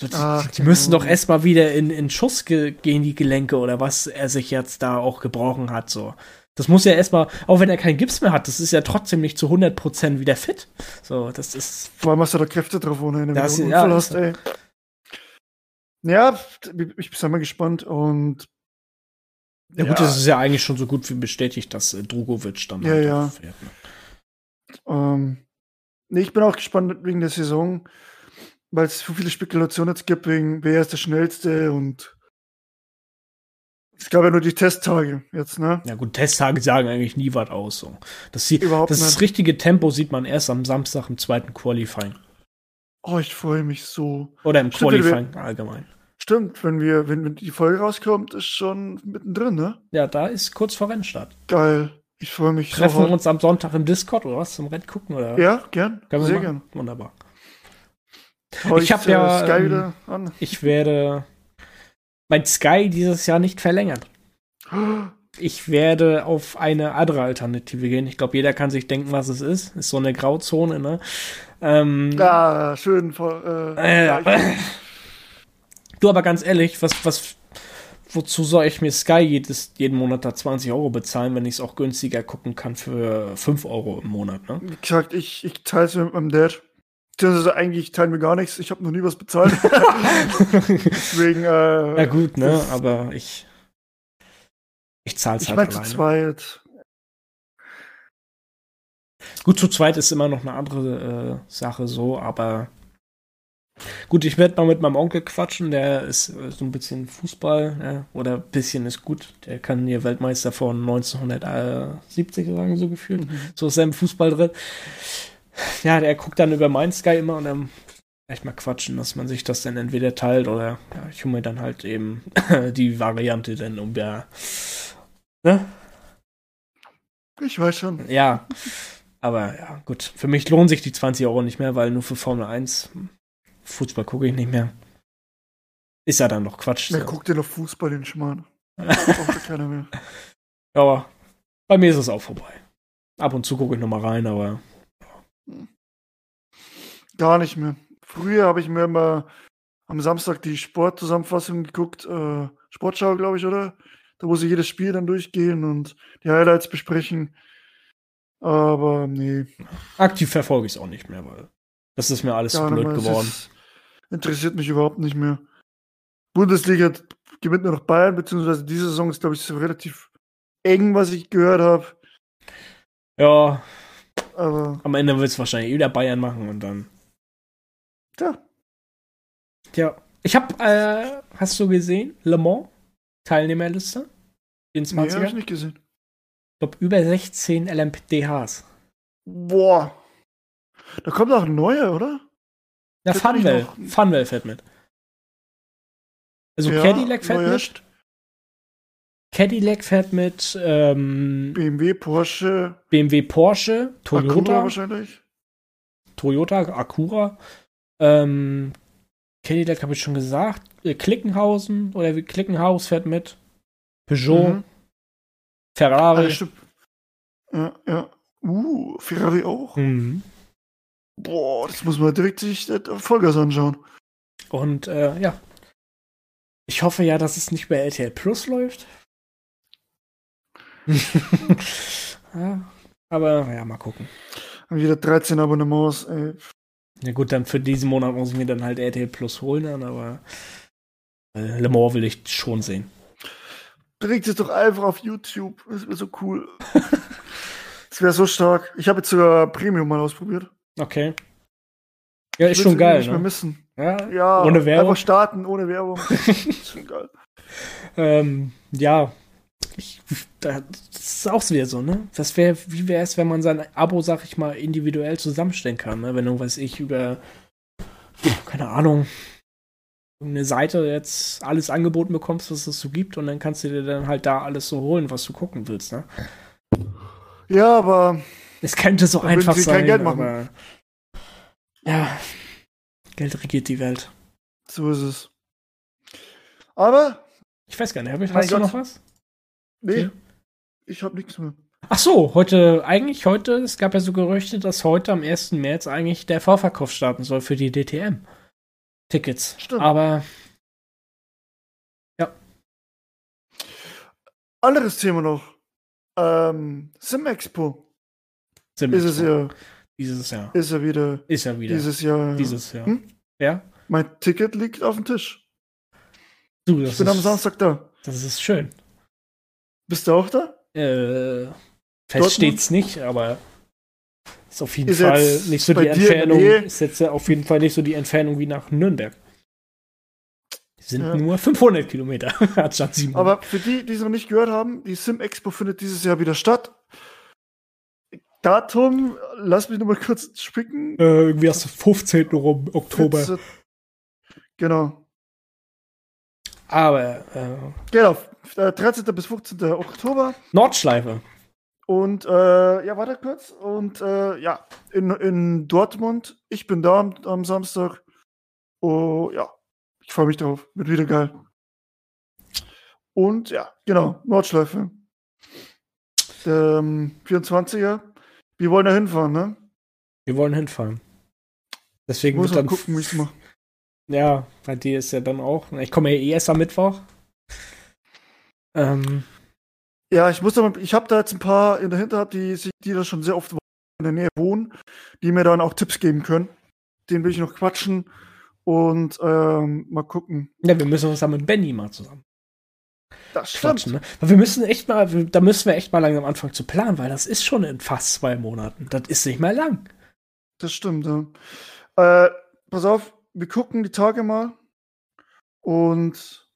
[SPEAKER 2] So, die,
[SPEAKER 1] Ach,
[SPEAKER 2] die müssen
[SPEAKER 1] genau.
[SPEAKER 2] doch erstmal wieder in, in Schuss ge gehen, die Gelenke oder was er sich jetzt da auch gebrochen hat, so. Das muss ja erstmal, auch wenn er keinen Gips mehr hat, das ist ja trotzdem nicht zu 100% wieder fit. So, das ist,
[SPEAKER 1] Vor allem hast du da Kräfte drauf, ohne du
[SPEAKER 2] Das-
[SPEAKER 1] einen
[SPEAKER 2] ja,
[SPEAKER 1] hast, ey. Ja, ich bin mal gespannt und
[SPEAKER 2] ja, gut, das ist ja eigentlich schon so gut wie bestätigt, dass äh, Drogovic dann
[SPEAKER 1] Ja,
[SPEAKER 2] halt
[SPEAKER 1] ja.
[SPEAKER 2] fährt, ne?
[SPEAKER 1] Ähm, nee, ich bin auch gespannt wegen der Saison, weil es so viele Spekulationen jetzt gibt, wegen wer ist der Schnellste und es gab ja nur die Testtage jetzt, ne?
[SPEAKER 2] Ja gut, Testtage sagen eigentlich nie was aus. So. Das, sie,
[SPEAKER 1] Überhaupt
[SPEAKER 2] das,
[SPEAKER 1] nicht.
[SPEAKER 2] richtige Tempo sieht man erst am Samstag im zweiten Qualifying.
[SPEAKER 1] Oh, ich freue mich so.
[SPEAKER 2] Oder im
[SPEAKER 1] Stimmt, wir-
[SPEAKER 2] Qualifying allgemein.
[SPEAKER 1] Stimmt, wenn wir, wenn, wenn die Folge rauskommt, ist schon mittendrin, ne?
[SPEAKER 2] Ja, da ist kurz vor Rennstart.
[SPEAKER 1] Geil. Ich freue mich
[SPEAKER 2] Treffen
[SPEAKER 1] so.
[SPEAKER 2] wir uns am Sonntag im Discord oder was? Zum Rennen gucken? Oder?
[SPEAKER 1] Ja, gern.
[SPEAKER 2] Können
[SPEAKER 1] Sehr gern.
[SPEAKER 2] Wunderbar.
[SPEAKER 1] Hau
[SPEAKER 2] Ich hab ja,
[SPEAKER 1] Sky
[SPEAKER 2] ähm,
[SPEAKER 1] wieder an.
[SPEAKER 2] Ich werde mein Sky dieses Jahr nicht verlängern. Ich werde auf eine andere Alternative gehen. Ich glaube, jeder kann sich denken, was es ist. Ist so eine Grauzone, ne? Ähm,
[SPEAKER 1] Ja, schön. vor- Äh,
[SPEAKER 2] Äh, Du, aber ganz ehrlich, was, was, wozu soll ich mir Sky jedes, jeden Monat da 20 Euro bezahlen, wenn ich es auch günstiger gucken kann für 5 Euro im Monat, ne?
[SPEAKER 1] wie gesagt, ich, ich teile es mir mit meinem Dad. Beziehungsweise eigentlich teilen wir gar nichts. Ich habe noch nie was bezahlt. Deswegen, äh,
[SPEAKER 2] Ja gut, ne,
[SPEAKER 1] das-
[SPEAKER 2] aber ich, ich zahl's
[SPEAKER 1] Ich
[SPEAKER 2] halt
[SPEAKER 1] meine zu
[SPEAKER 2] alleine.
[SPEAKER 1] zweit.
[SPEAKER 2] Gut, zu zweit ist immer noch eine andere äh, Sache so, aber gut, ich werde mal mit meinem Onkel quatschen, der ist äh, so ein bisschen Fußball, ja, oder ein bisschen ist gut, der kann hier Weltmeister von 1970 sagen, so gefühlt.
[SPEAKER 1] Mhm.
[SPEAKER 2] so ist er im Fußball drin. Ja, der guckt dann über mein Sky immer und dann echt mal quatschen, dass man sich das dann entweder teilt oder ja, ich hole mir dann halt eben die Variante dann um ja. Ne?
[SPEAKER 1] Ich weiß schon.
[SPEAKER 2] Ja. Aber ja, gut. Für mich lohnen sich die 20 Euro nicht mehr, weil nur für Formel 1 Fußball gucke ich nicht mehr. Ist ja dann noch Quatsch.
[SPEAKER 1] Wer
[SPEAKER 2] so.
[SPEAKER 1] guckt denn auf Fußball, den Schmarrn? Braucht ja keiner mehr.
[SPEAKER 2] aber bei mir ist es auch vorbei. Ab und zu gucke ich noch mal rein, aber
[SPEAKER 1] Gar nicht mehr. Früher habe ich mir immer am Samstag die Sportzusammenfassung geguckt. Äh, Sportschau, glaube ich, oder? Da wo sie jedes Spiel dann durchgehen und die Highlights besprechen. Aber nee,
[SPEAKER 2] aktiv verfolge ich es auch nicht mehr, weil das ist mir alles blöd.
[SPEAKER 1] Es
[SPEAKER 2] geworden.
[SPEAKER 1] ist- interessiert mich überhaupt nicht mehr. Bundesliga gewinnt nur noch Bayern, beziehungsweise diese Saison ist, glaube ich, so relativ eng, was ich gehört habe.
[SPEAKER 2] Ja,
[SPEAKER 1] Aber
[SPEAKER 2] am Ende wird es wahrscheinlich wieder Bayern machen und dann.
[SPEAKER 1] tja,
[SPEAKER 2] Ja. Ich habe, äh, hast du gesehen, Le Mans Teilnehmerliste? Den
[SPEAKER 1] nee, habe
[SPEAKER 2] 20er?
[SPEAKER 1] ich nicht gesehen.
[SPEAKER 2] Ich glaube, über 16 LMPDHs.
[SPEAKER 1] Boah. Da kommt auch ein neuer, oder?
[SPEAKER 2] Ja,
[SPEAKER 1] Fährt
[SPEAKER 2] Funwell.
[SPEAKER 1] noch-
[SPEAKER 2] Funwell fährt mit. Also Cadillac fährt
[SPEAKER 1] neuer
[SPEAKER 2] mit. Cadillac fährt mit ähm,
[SPEAKER 1] BMW, Porsche,
[SPEAKER 2] BMW, Porsche,
[SPEAKER 1] Acura
[SPEAKER 2] Toyota,
[SPEAKER 1] wahrscheinlich.
[SPEAKER 2] Toyota, Acura. Ähm, Cadillac habe ich schon gesagt. Äh, Klickenhausen oder wie Klickenhaus fährt mit. Peugeot,
[SPEAKER 1] Mhm.
[SPEAKER 2] Ferrari.
[SPEAKER 1] Ah. Ja, ja. Uh, Ferrari auch.
[SPEAKER 2] Mhm.
[SPEAKER 1] Boah, das muss man direkt sich das Vollgas anschauen.
[SPEAKER 2] Und äh, ja. Ich hoffe ja, dass es nicht bei RTL Plus läuft. ja, aber ja, mal gucken.
[SPEAKER 1] Wieder 13 Abonnements, ey.
[SPEAKER 2] Ja gut, dann für diesen Monat muss ich mir dann halt RTL Plus holen, dann, aber äh, Le Mans will ich schon sehen.
[SPEAKER 1] Bringt es doch einfach auf YouTube. Das wäre so cool. das wäre so stark. Ich habe jetzt sogar Premium mal ausprobiert.
[SPEAKER 2] Okay. Ja, ist schon geil.
[SPEAKER 1] Nicht
[SPEAKER 2] ne?
[SPEAKER 1] mehr missen.
[SPEAKER 2] Ja,
[SPEAKER 1] Ja,
[SPEAKER 2] Ohne Werbung?
[SPEAKER 1] Einfach starten, ohne Werbung. ist schon geil.
[SPEAKER 2] Ähm, ja. Ich, da- das ist auch wieder so, ne? Das wär, wie wäre es, wenn man sein Abo, sag ich mal, individuell zusammenstellen kann, ne? Wenn du, weiß ich, über, keine Ahnung, eine Seite jetzt alles angeboten bekommst, was es so gibt, und dann kannst du dir dann halt da alles so holen, was du gucken willst, ne?
[SPEAKER 1] Ja, aber
[SPEAKER 2] Es könnte so
[SPEAKER 1] Da würden
[SPEAKER 2] einfach
[SPEAKER 1] sie kein
[SPEAKER 2] sein,
[SPEAKER 1] Geld machen.
[SPEAKER 2] ja, Geld regiert die Welt.
[SPEAKER 1] so ist es. Aber,
[SPEAKER 2] Ich weiß gar nicht, hab ich- hast du
[SPEAKER 1] Gott.
[SPEAKER 2] noch was?
[SPEAKER 1] nee,
[SPEAKER 2] Okay.
[SPEAKER 1] ich habe nichts mehr.
[SPEAKER 2] Ach so, heute, eigentlich heute, es gab ja so Gerüchte, dass heute am 1. März eigentlich der Vorverkauf starten soll für die DTM-Tickets.
[SPEAKER 1] Stimmt.
[SPEAKER 2] Aber
[SPEAKER 1] Anderes Thema noch. Ähm, Sim Expo
[SPEAKER 2] sind
[SPEAKER 1] ist es ja,
[SPEAKER 2] dieses Jahr.
[SPEAKER 1] ist ja wieder
[SPEAKER 2] Ist ja wieder
[SPEAKER 1] dieses Jahr.
[SPEAKER 2] dieses Jahr.
[SPEAKER 1] Hm?
[SPEAKER 2] Ja?
[SPEAKER 1] Mein Ticket liegt auf dem Tisch.
[SPEAKER 2] Du, das
[SPEAKER 1] Ich bin
[SPEAKER 2] ist,
[SPEAKER 1] am Samstag da.
[SPEAKER 2] Das ist schön.
[SPEAKER 1] Bist du auch da?
[SPEAKER 2] Äh, fest
[SPEAKER 1] Dortmund?
[SPEAKER 2] steht's nicht, aber ist auf jeden
[SPEAKER 1] Ist
[SPEAKER 2] Fall nicht so die Entfernung.
[SPEAKER 1] Nähe?
[SPEAKER 2] Ist jetzt ja auf jeden Fall nicht so die Entfernung wie nach Nürnberg. Die sind
[SPEAKER 1] Ja.
[SPEAKER 2] nur 500 Kilometer anstatt 700.
[SPEAKER 1] Aber für die, die es noch nicht gehört haben, die Sim Expo findet dieses Jahr wieder statt. Datum, lass mich nochmal kurz spicken.
[SPEAKER 2] äh, irgendwie aus dem 15. rum, Oktober.
[SPEAKER 1] 14. Genau.
[SPEAKER 2] Aber äh,
[SPEAKER 1] Genau. äh, 13. bis 15. Oktober.
[SPEAKER 2] Nordschleife.
[SPEAKER 1] Und äh, ja, warte kurz. Und äh, ja, in, in Dortmund. Ich bin da am, am Samstag. Oh ja, ich freue mich drauf. Wird wieder geil. Und ja, genau, Nordschleife. Der ähm, 24er. Wir wollen da hinfahren, ne?
[SPEAKER 2] Wir wollen hinfahren. Deswegen
[SPEAKER 1] muss
[SPEAKER 2] dann.
[SPEAKER 1] gucken, wie ich mache.
[SPEAKER 2] Ja, bei dir ist ja dann auch. Ich komme ja eh erst am Mittwoch. Ähm,
[SPEAKER 1] Ja, ich muss aber, ich habe da jetzt ein paar in der Hinterhand, die, sich- die da schon sehr oft in der Nähe wohnen, die mir dann auch Tipps geben können. Den will ich noch quatschen und ähm, mal gucken.
[SPEAKER 2] ja, wir müssen uns dann mit Benny mal zusammen
[SPEAKER 1] Das stimmt.
[SPEAKER 2] Ne? Wir müssen echt mal, da müssen wir echt mal langsam anfangen zu planen, weil das ist schon in fast zwei Monaten. Das ist nicht mehr lang.
[SPEAKER 1] Das stimmt, ja. Äh, pass auf, wir gucken die Tage mal und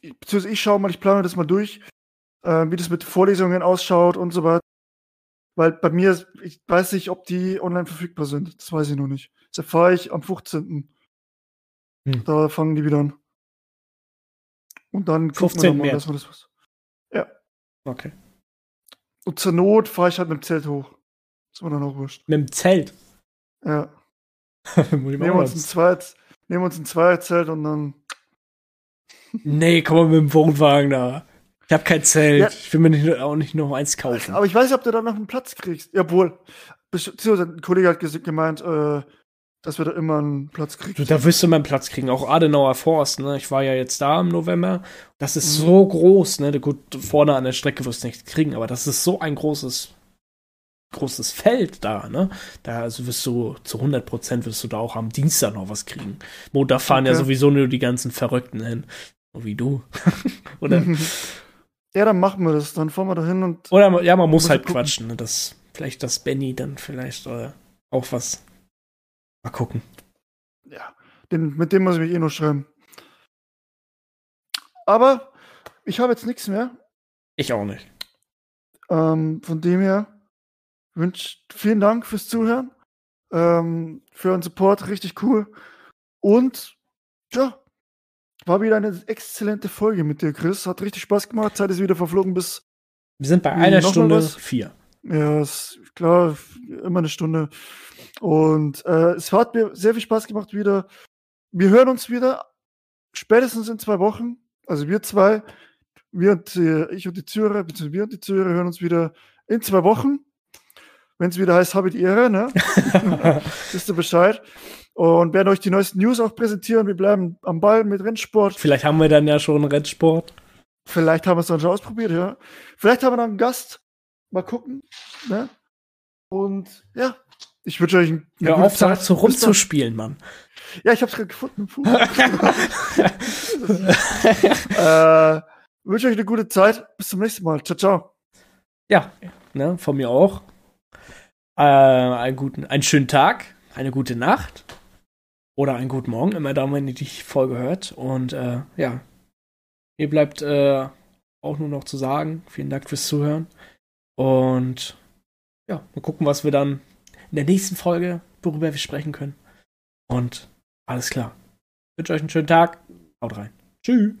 [SPEAKER 1] ich- beziehungsweise ich schaue mal, ich plane das mal durch, äh, wie das mit Vorlesungen ausschaut und so weiter. Weil bei mir, ich weiß nicht, ob die online verfügbar sind. Das weiß ich noch nicht. Das erfahre ich am 15.
[SPEAKER 2] Hm.
[SPEAKER 1] Da fangen die wieder an. Und dann gucken
[SPEAKER 2] 15.
[SPEAKER 1] wir mal, dass wir das was.
[SPEAKER 2] Okay.
[SPEAKER 1] Und zur Not fahre ich halt mit dem Zelt hoch. Ist mir dann auch wurscht.
[SPEAKER 2] Mit dem Zelt.
[SPEAKER 1] Ja. Nehmen wir uns ein zweites, nehmen wir uns ein Zweierzelt und dann.
[SPEAKER 2] nee, komm mal mit dem Wohnwagen da. Ich habe kein Zelt.
[SPEAKER 1] Ja.
[SPEAKER 2] Ich will mir nicht, auch nicht noch eins kaufen.
[SPEAKER 1] Aber ich weiß nicht, ob du da noch einen Platz kriegst. Jawohl. Ein Kollege hat gemeint, äh, dass wir da immer einen Platz kriegen.
[SPEAKER 2] Du, da wirst du mal einen Platz kriegen. Auch Adenauer Forst, ne? Ich war ja jetzt da im November. Das ist
[SPEAKER 1] Mhm.
[SPEAKER 2] so groß, ne? Gut, vorne an der Strecke wirst du nichts kriegen, aber das ist so ein großes, großes Feld da, ne? Da also wirst du zu 100 Prozent wirst du da auch am Dienstag noch was kriegen. Montag fahren ja
[SPEAKER 1] Okay.
[SPEAKER 2] sowieso nur die ganzen Verrückten hin. So wie du. Oder,
[SPEAKER 1] ja, dann machen wir das. Dann fahren wir da hin und.
[SPEAKER 2] oder ja, man muss halt
[SPEAKER 1] gucken.
[SPEAKER 2] quatschen, ne? Das, vielleicht das Benny dann vielleicht äh, auch was. Mal gucken.
[SPEAKER 1] Ja, den, mit dem muss ich mich eh noch schreiben. Aber ich habe jetzt nichts mehr.
[SPEAKER 2] Ich auch nicht.
[SPEAKER 1] Ähm, von dem her wünsche vielen Dank fürs Zuhören. Ähm, für euren Support. Richtig cool. Und ja, war wieder eine exzellente Folge mit dir, Chris. Hat richtig Spaß gemacht. Zeit ist wieder verflogen bis
[SPEAKER 2] Wir sind bei einer Stunde vier.
[SPEAKER 1] Ja, ist klar, immer eine Stunde. Und äh, es hat mir sehr viel Spaß gemacht wieder. Wir hören uns wieder spätestens in zwei Wochen. Also wir zwei, wir und äh, ich und die Zuhörer, beziehungsweise wir und die Zuhörer hören uns wieder in zwei Wochen. Wenn es wieder heißt, habe die Ehre, ne? Wisst ihr Bescheid. Und werden euch die neuesten News auch präsentieren. Wir bleiben am Ball mit Rennsport.
[SPEAKER 2] Vielleicht haben wir dann ja schon Rennsport.
[SPEAKER 1] Vielleicht haben wir es dann schon ausprobiert, ja. Vielleicht haben wir noch einen Gast. Mal gucken. Ne? Und ja, ich wünsche euch einen
[SPEAKER 2] Hör auf, da so rumzuspielen, Mann.
[SPEAKER 1] Ja, ich hab's gerade gefunden. Äh, wünsche euch eine gute Zeit. Bis zum nächsten Mal. Ciao, ciao.
[SPEAKER 2] Ja, ne, von mir auch. Äh, einen guten, einen schönen Tag, eine gute Nacht oder einen guten Morgen, immer da, wenn ihr die Folge hört. Und äh, ja, mir bleibt äh, auch nur noch zu sagen, vielen Dank fürs Zuhören. Und ja, mal gucken, was wir dann in der nächsten Folge, worüber wir sprechen können. Und alles klar. Ich wünsche euch einen schönen Tag. Haut rein. Tschüss.